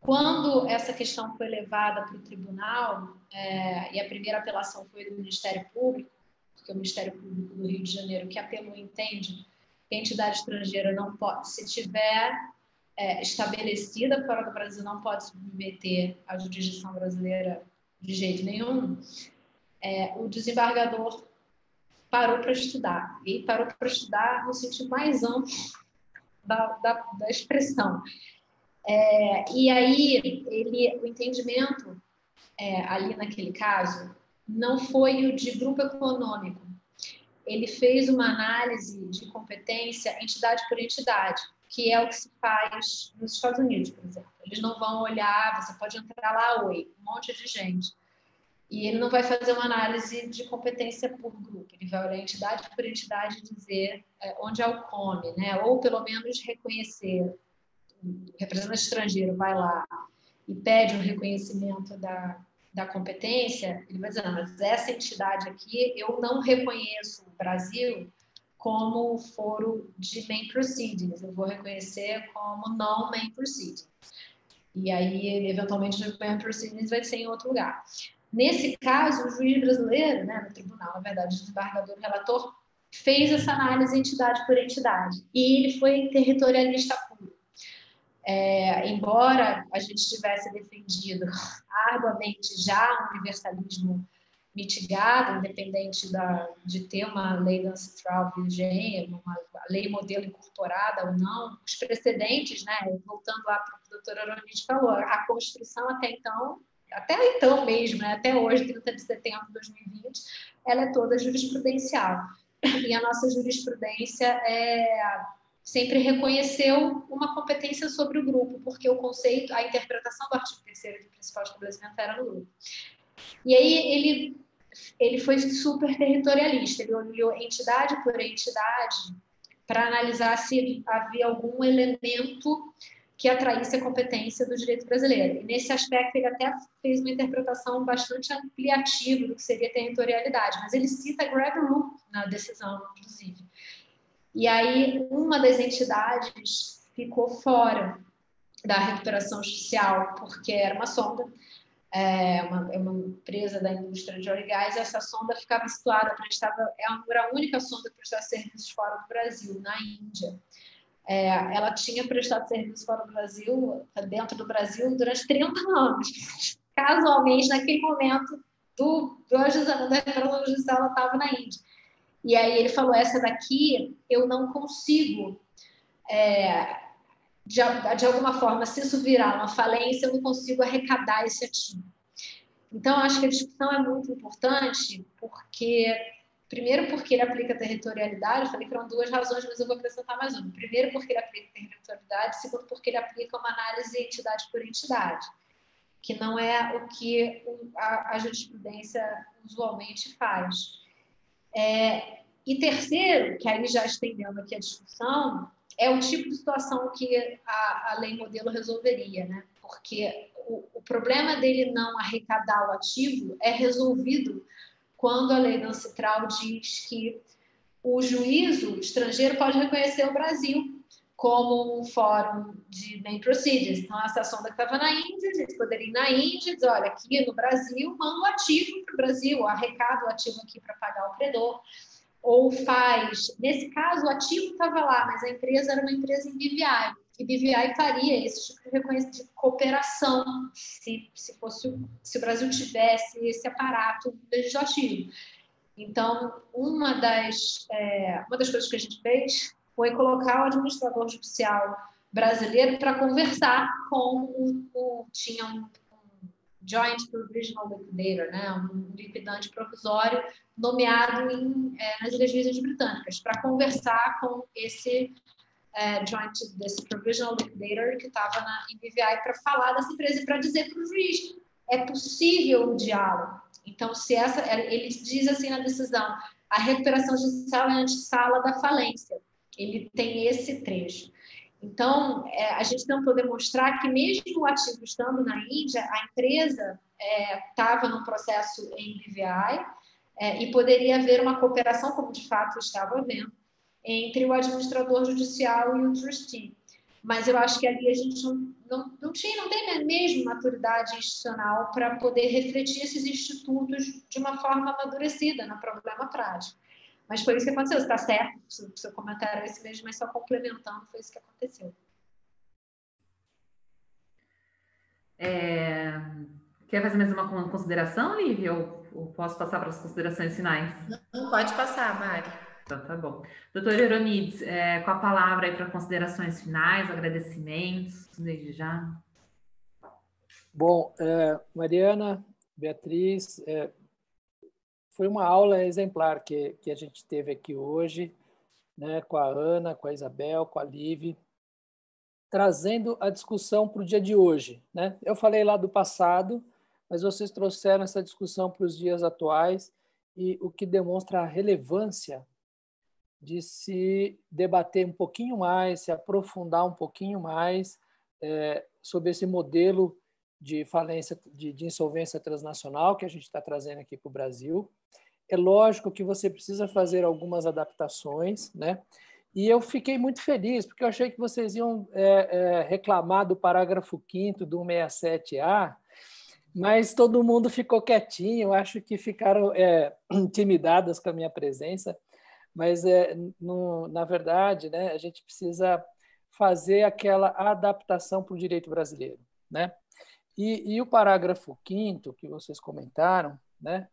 Quando essa questão foi levada para o tribunal, é, e a primeira apelação foi do Ministério Público, porque o Ministério Público do Rio de Janeiro, que apelou, entende que a entidade estrangeira não pode, se tiver é, estabelecida fora do Brasil não pode submeter à jurisdição brasileira de jeito nenhum, é, o desembargador parou para estudar. E parou para estudar no sentido mais amplo da, da, da expressão. É, e aí, ele, o entendimento é, ali naquele caso não foi o de grupo econômico. Ele fez uma análise de competência entidade por entidade que é o que se faz nos Estados Unidos, por exemplo. Eles não vão olhar, você pode entrar lá, oi, um monte de gente. E ele não vai fazer uma análise de competência por grupo, ele vai olhar entidade por entidade e dizer é, onde é o come, né? ou pelo menos reconhecer. O representante estrangeiro vai lá e pede um reconhecimento da, da competência, ele vai dizer, mas essa entidade aqui eu não reconheço o Brasil como foro de main proceedings, eu vou reconhecer como não main proceedings. E aí, eventualmente, o main proceedings vai ser em outro lugar. Nesse caso, o juiz brasileiro, né, no tribunal, na verdade, o desembargador relator, fez essa análise entidade por entidade. E ele foi territorialista puro. É, embora a gente tivesse defendido arduamente já o universalismo mitigada, independente da, de ter uma lei ancestral vigente, uma lei modelo incorporada ou não, os precedentes, né, voltando lá para o que o doutor Aronite falou, a Constituição até então, até então mesmo, né, até hoje, 30 de setembro de 2020, ela é toda jurisprudencial. E a nossa jurisprudência é, sempre reconheceu uma competência sobre o grupo, porque o conceito, a interpretação do artigo 3 do principal estabelecimento era no grupo. E aí ele, ele foi super territorialista, ele olhou entidade por entidade para analisar se havia algum elemento que atraísse a competência do direito brasileiro. E nesse aspecto ele até fez uma interpretação bastante ampliativa do que seria territorialidade, mas ele cita Greg Rook na decisão, inclusive. E aí uma das entidades ficou fora da recuperação judicial porque era uma sonda é uma, é uma empresa da indústria de óleo e gás, essa sonda ficava situada, prestava, era a única sonda que prestava serviços fora do Brasil, na Índia. É, ela tinha prestado serviço fora do Brasil, dentro do Brasil, durante 30 anos. Casualmente, naquele momento do, do ajustamento da judicial, ela estava na Índia. E aí ele falou: essa daqui eu não consigo é, de, de alguma forma, se isso virar uma falência, eu não consigo arrecadar esse ativo. Então, acho que a discussão é muito importante, porque, primeiro, porque ele aplica territorialidade, eu falei que eram duas razões, mas eu vou acrescentar mais uma. Primeiro, porque ele aplica territorialidade, segundo, porque ele aplica uma análise entidade por entidade, que não é o que a, a jurisprudência usualmente faz. É, e terceiro, que aí já estendendo aqui a discussão, é o tipo de situação que a, a lei modelo resolveria, né? Porque o, o, problema dele não arrecadar o ativo é resolvido quando a lei ancestral diz que o juízo estrangeiro pode reconhecer o Brasil como um fórum de main procedures. Então, a sonda que estava na Índia, eles poderiam ir na Índia e dizer, olha, aqui no Brasil, manda o ativo para o Brasil, arrecada o ativo aqui para pagar o credor ou faz. Nesse caso, o ativo estava lá, mas a empresa era uma empresa em BVI. E BVI faria esse tipo de reconhecimento de cooperação se, se, fosse, se o Brasil tivesse esse aparato legislativo. Então, uma das, é, uma das coisas que a gente fez foi colocar o administrador judicial brasileiro para conversar com o, o tinha um, Joint Provisional Liquidator, né, um liquidante provisório nomeado em, é, nas Virgens Britânicas, para conversar com esse é, Joint, desse Provisional Liquidator que estava em BVI para falar dessa empresa e para dizer para o juiz é possível o diálogo. Então, se essa, ele diz assim na decisão, a recuperação judicial é antessala da falência. Ele tem esse trecho. Então, é, a gente tentou demonstrar que, mesmo o ativo estando na Índia, a empresa estava é, num processo em BVI é, e poderia haver uma cooperação, como de fato estava havendo, entre o administrador judicial e o trustee. Mas eu acho que ali a gente não, não, não tinha, não tem a mesma maturidade institucional para poder refletir esses institutos de uma forma amadurecida no problema prático. Mas foi isso que aconteceu. Está certo, o seu comentário é esse mesmo, mas só complementando, foi isso que aconteceu. É... Quer fazer mais uma consideração, Lívia? Ou, ou posso passar para as considerações finais? Não, pode passar, Mari. Então, tá bom. Doutor Euronides, é, com a palavra aí para considerações finais, agradecimentos, desde já. Bom, é, Mariana, Beatriz, é, foi uma aula exemplar que, que a gente teve aqui hoje, né, com a Ana, com a Isabel, com a Liv, trazendo a discussão para o dia de hoje. Né? Eu falei lá do passado, mas vocês trouxeram essa discussão para os dias atuais, e o que demonstra a relevância de se debater um pouquinho mais, se aprofundar um pouquinho mais é, sobre esse modelo de falência, de, de insolvência transnacional que a gente está trazendo aqui para o Brasil é lógico que você precisa fazer algumas adaptações, né? E eu fiquei muito feliz, porque eu achei que vocês iam é, é, reclamar do parágrafo 5 do 167A, mas todo mundo ficou quietinho, acho que ficaram é, intimidadas com a minha presença, mas é, no, na verdade né, a gente precisa fazer aquela adaptação para o direito brasileiro. Né? E, e o parágrafo 5 que vocês comentaram, né,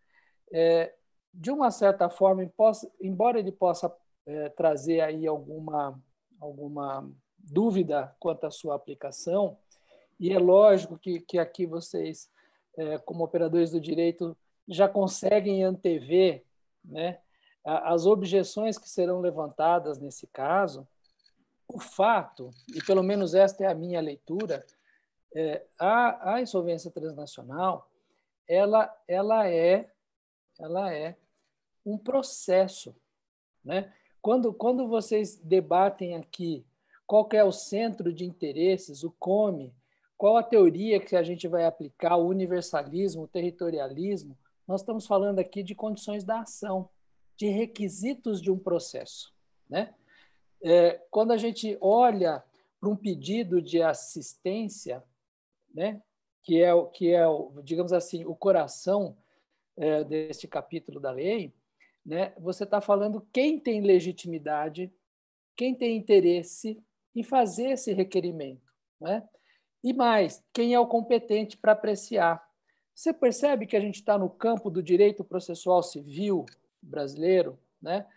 é, de uma certa forma, embora ele possa é, trazer aí alguma, alguma dúvida quanto à sua aplicação, e é lógico que, que aqui vocês, é, como operadores do direito, já conseguem antever né, as objeções que serão levantadas nesse caso, o fato, e pelo menos esta é a minha leitura, é, a, a insolvência transnacional ela, ela é ela é um processo. Né? Quando, quando vocês debatem aqui qual é o centro de interesses, o COME, qual a teoria que a gente vai aplicar, o universalismo, o territorialismo, nós estamos falando aqui de condições da ação, de requisitos de um processo. Né? É, quando a gente olha para um pedido de assistência, né, que é, que é digamos assim, o coração é, deste capítulo da lei, né, você está falando quem tem legitimidade, quem tem interesse em fazer esse requerimento. Né? E mais, quem é o competente para apreciar. Você percebe que a gente está no campo do direito processual civil brasileiro, né?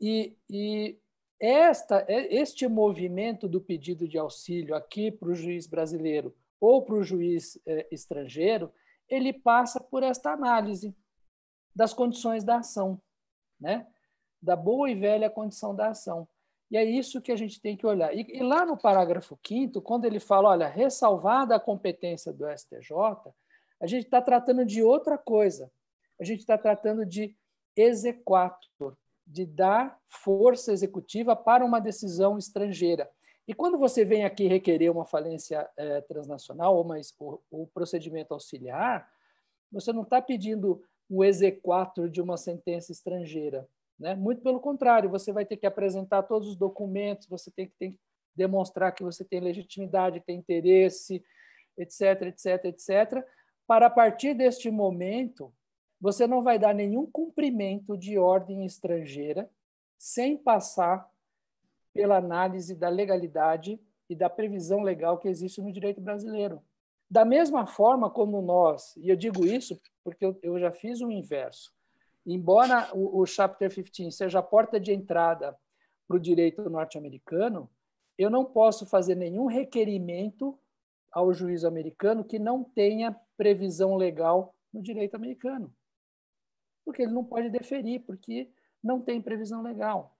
E, e esta, este movimento do pedido de auxílio aqui para o juiz brasileiro ou para o juiz eh, estrangeiro, ele passa por esta análise das condições da ação né? da boa e velha condição da ação. E é isso que a gente tem que olhar. E, e lá no parágrafo 5 quando ele fala, olha, ressalvada a competência do STJ, a gente está tratando de outra coisa. A gente está tratando de exequatur, de dar força executiva para uma decisão estrangeira. E quando você vem aqui requerer uma falência é, transnacional ou mais, o, o procedimento auxiliar, você não está pedindo o exequatur de uma sentença estrangeira. Né? Muito pelo contrário, você vai ter que apresentar todos os documentos, você tem que, tem que demonstrar que você tem legitimidade, tem interesse, etc, etc, etc, para a partir deste momento você não vai dar nenhum cumprimento de ordem estrangeira sem passar pela análise da legalidade e da previsão legal que existe no direito brasileiro. Da mesma forma como nós, e eu digo isso porque eu, eu já fiz o inverso, embora o, o Chapter 15 seja a porta de entrada para o direito norte-americano, eu não posso fazer nenhum requerimento ao juiz americano que não tenha previsão legal no direito americano. Porque ele não pode deferir, porque não tem previsão legal.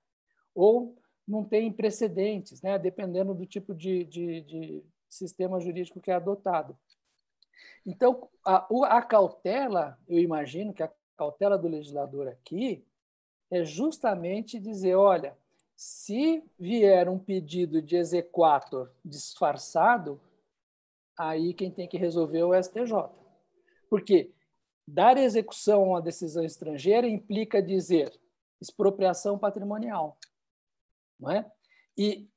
Ou não tem precedentes, né? dependendo do tipo de, de, de sistema jurídico que é adotado. Então, a, a cautela, eu imagino que a cautela do legislador aqui é justamente dizer: olha, se vier um pedido de exequatur disfarçado, aí quem tem que resolver é o STJ. Porque dar execução a uma decisão estrangeira implica dizer expropriação patrimonial. Não é? E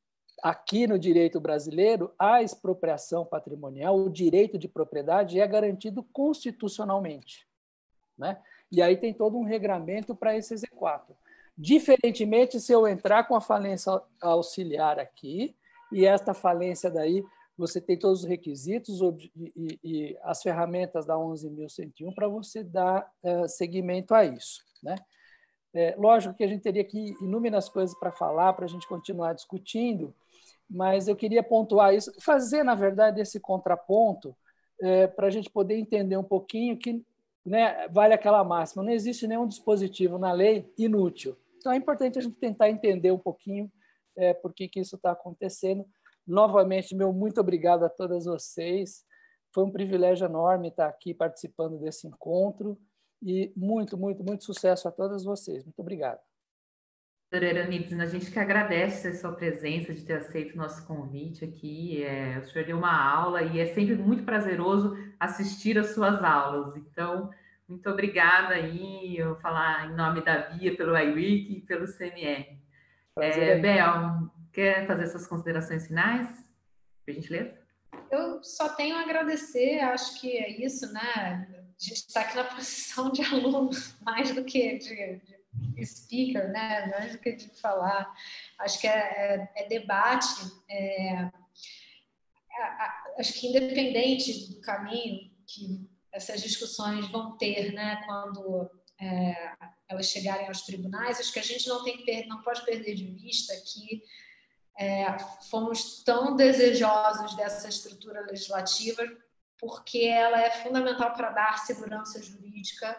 aqui no direito brasileiro, a expropriação patrimonial, o direito de propriedade é garantido constitucionalmente. Né? E aí tem todo um regramento para esse exequatur. Diferentemente, se eu entrar com a falência auxiliar aqui, e esta falência daí, você tem todos os requisitos e, e as ferramentas da 11.101 para você dar uh, seguimento a isso. Né? É, lógico que a gente teria aqui inúmeras coisas para falar, para a gente continuar discutindo, mas eu queria pontuar isso, fazer, na verdade, esse contraponto é, para a gente poder entender um pouquinho que né, vale aquela máxima, não existe nenhum dispositivo na lei inútil. Então é importante a gente tentar entender um pouquinho é, por que, que isso está acontecendo. Novamente, meu muito obrigado a todas vocês. Foi um privilégio enorme estar aqui participando desse encontro e muito, muito, muito sucesso a todas vocês. Muito obrigado. Doutora a gente que agradece a sua presença, de ter aceito o nosso convite aqui. É, o senhor deu uma aula e é sempre muito prazeroso assistir às suas aulas. Então, muito obrigada aí, eu vou falar em nome da Bia, pelo iWiki e pelo CMR. É, Bel, quer fazer suas considerações finais, por gentileza? Eu só tenho a agradecer, acho que é isso, né? A gente está aqui na posição de aluno, mais do que de, de speaker, né? Mais do que de falar. Acho que é, é, é debate. É, é acho que independente do caminho que essas discussões vão ter, né, quando é, elas chegarem aos tribunais, acho que a gente não tem que não pode perder de vista que é, fomos tão desejosos dessa estrutura legislativa porque ela é fundamental para dar segurança jurídica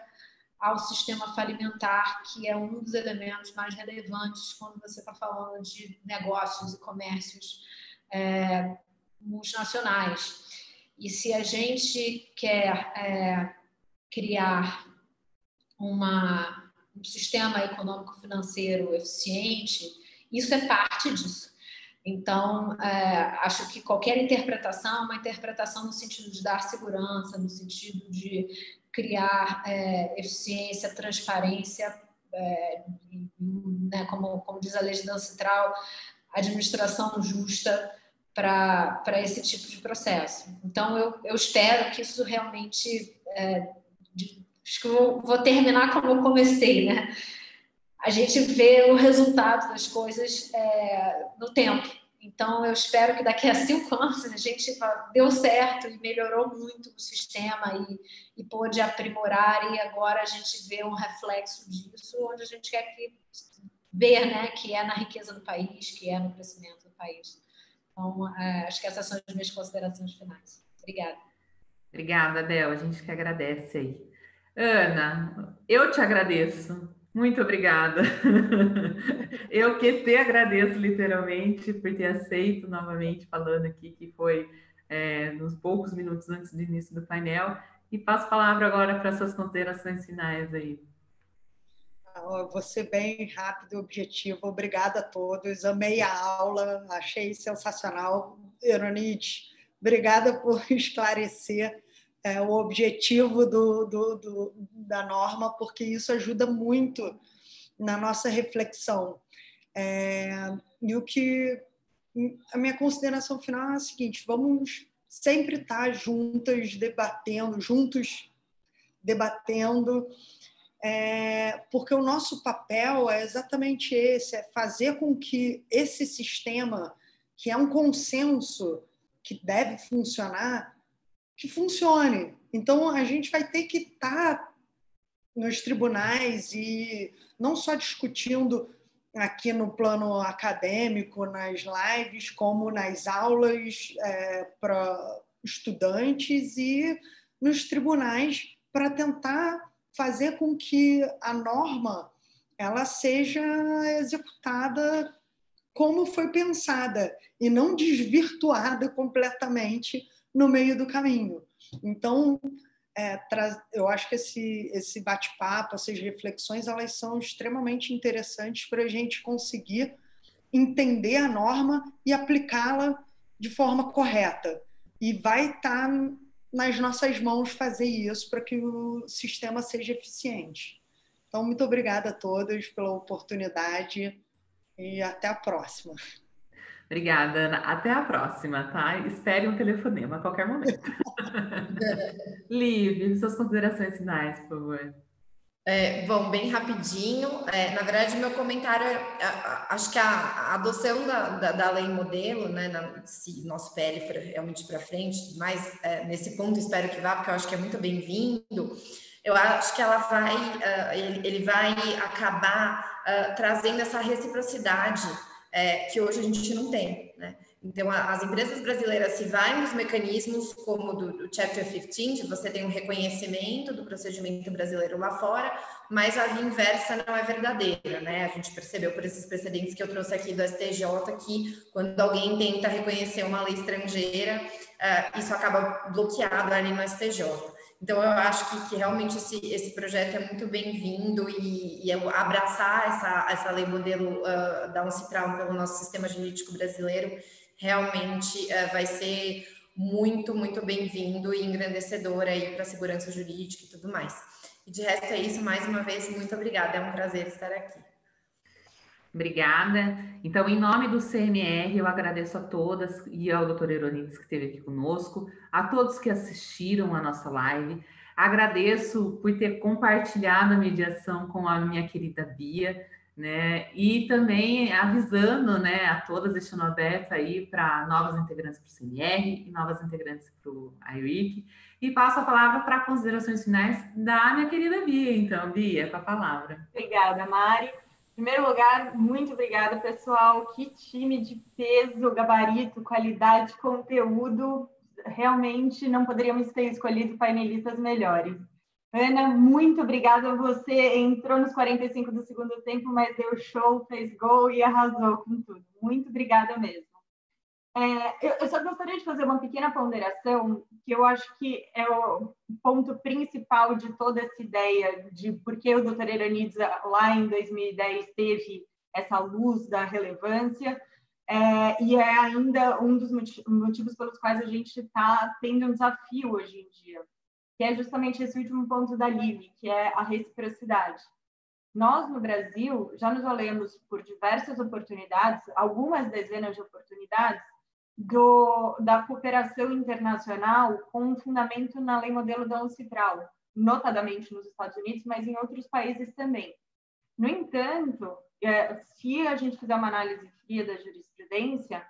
ao sistema falimentar, que é um dos elementos mais relevantes quando você está falando de negócios e comércios é, multinacionais. E se a gente quer é, criar uma, um sistema econômico-financeiro eficiente, isso é parte disso. Então, é, acho que qualquer interpretação, uma interpretação no sentido de dar segurança, no sentido de criar é, eficiência, transparência, é, né, como, como diz a legislação central, administração justa, para esse tipo de processo. Então, eu, eu espero que isso realmente. É, de, acho que eu vou terminar como eu comecei, né? A gente vê o resultado das coisas é, no tempo. Então, eu espero que daqui a cinco anos a gente deu certo e melhorou muito o sistema e, e pôde aprimorar, e agora a gente vê um reflexo disso, onde a gente quer que, ver, né, que é na riqueza do país, que é no crescimento do país. Então, é, acho que essas são as minhas considerações finais. Obrigada. Obrigada, Bel. A gente que agradece aí. Ana, eu te agradeço. Muito obrigada. Eu que te agradeço literalmente por ter aceito novamente falando aqui que foi é, nos poucos minutos antes do início do painel. E passo a palavra agora para suas considerações finais aí. Vou ser bem rápido objetivo. Obrigada a todos. Amei a aula, achei sensacional. Eronide, obrigada por esclarecer é, o objetivo do, do, do, da norma, porque isso ajuda muito na nossa reflexão. É, e o que a minha consideração final é a seguinte: vamos sempre estar juntas, debatendo, juntos debatendo é, porque o nosso papel é exatamente esse: é fazer com que esse sistema, que é um consenso que deve funcionar, que funcione. Então a gente vai ter que estar tá nos tribunais e não só discutindo aqui no plano acadêmico, nas lives, como nas aulas é, para estudantes e nos tribunais para tentar fazer com que a norma ela seja executada como foi pensada e não desvirtuada completamente no meio do caminho. Então, é, eu acho que esse, esse bate-papo, essas reflexões, elas são extremamente interessantes para a gente conseguir entender a norma e aplicá-la de forma correta. E vai estar tá nas nossas mãos fazer isso para que o sistema seja eficiente. Então, muito obrigada a todos pela oportunidade e até a próxima. Obrigada, Ana. Até a próxima, tá? Espere um telefonema a qualquer momento. Liv, suas considerações finais, por favor. É, bom, bem rapidinho. É, na verdade, meu comentário é, acho que a, a adoção da, da, da, lei modelo, né, na, se nosso PL for realmente para frente, mas é, nesse ponto espero que vá, porque eu acho que é muito bem-vindo. Eu acho que ela vai, uh, ele, ele, vai acabar uh, trazendo essa reciprocidade é, que hoje a gente não tem, né? Então, as empresas brasileiras se vai nos mecanismos como do, do, Chapter 15, de você tem um reconhecimento do procedimento brasileiro lá fora, mas a inversa não é verdadeira, né? A gente percebeu por esses precedentes que eu trouxe aqui do STJ que quando alguém tenta reconhecer uma lei estrangeira, uh, isso acaba bloqueado ali no STJ. Então, eu acho que, que realmente esse, esse projeto é muito bem-vindo e, e abraçar essa, essa lei modelo uh, da Uncitral pelo nosso sistema jurídico brasileiro realmente uh, vai ser muito, muito bem-vindo e engrandecedor aí para a segurança jurídica e tudo mais. E de resto é isso, mais uma vez, muito obrigada, é um prazer estar aqui. Obrigada. Então, em nome do CMR, eu agradeço a todas e ao doutor Eronides que esteve aqui conosco, a todos que assistiram a nossa live. Agradeço por ter compartilhado a mediação com a minha querida Bia, né? E também avisando, né, a todas, deixando aberto aí para novas integrantes para o CMR e novas integrantes para o IRIC. E passo a palavra para considerações finais da minha querida Bia. Então, Bia, com a palavra. Obrigada, Mari. Primeiro lugar, muito obrigada, pessoal. Que time de peso, gabarito, qualidade, conteúdo. Realmente não poderíamos ter escolhido painelistas melhores. Ana, muito obrigada. Você entrou nos 45 do segundo tempo, mas deu show, fez gol e arrasou com tudo. Muito obrigada mesmo. É, eu, só gostaria de fazer uma pequena ponderação, que eu acho que é o ponto principal de toda essa ideia de por que o Dr. Eranides, lá em 2010, teve essa luz da relevância, é, e é ainda um dos motivos pelos quais a gente está tendo um desafio hoje em dia, que é justamente esse último ponto da Lili, que é a reciprocidade. Nós, no Brasil, já nos olhamos por diversas oportunidades, algumas dezenas de oportunidades, do, da cooperação internacional com fundamento na lei modelo da UNCITRAL, notadamente nos Estados Unidos, mas em outros países também. No entanto, é, se a gente fizer uma análise fria da jurisprudência,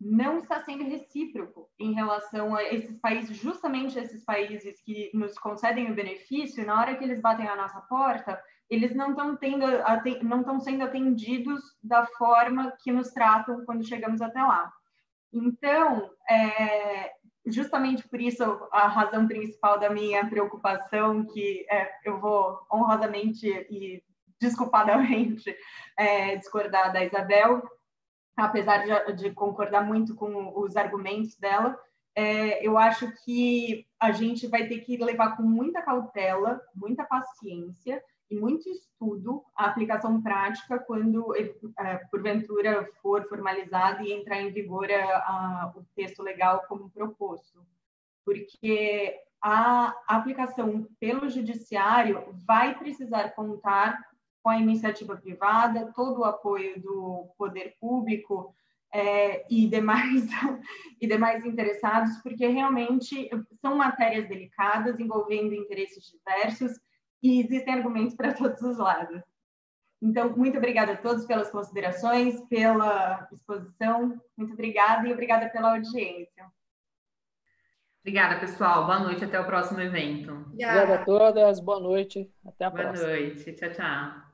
não está sendo recíproco em relação a esses países, justamente esses países que nos concedem o benefício, na hora que eles batem a nossa porta, eles não estão tendo, não estão sendo atendidos da forma que nos tratam quando chegamos até lá. Então, é, justamente por isso a razão principal da minha preocupação, que é, eu vou honrosamente e desculpadamente é, discordar da Isabel, apesar de, de, concordar muito com os argumentos dela, é, eu acho que a gente vai ter que levar com muita cautela, muita paciência e muito estudo a aplicação prática quando, é, porventura, for formalizado e entrar em vigor a, a, o texto legal como proposto. Porque a aplicação pelo judiciário vai precisar contar com a iniciativa privada, todo o apoio do poder público é, e, demais, e demais interessados, porque realmente são matérias delicadas, envolvendo interesses diversos, e existem argumentos para todos os lados. Então, muito obrigada a todos pelas considerações, pela exposição. Muito obrigada e obrigada pela audiência. Obrigada, pessoal. Boa noite. Até o próximo evento. Obrigada, Obrigada a todas. Boa noite. Até a Boa próxima. Boa noite. Tchau, tchau.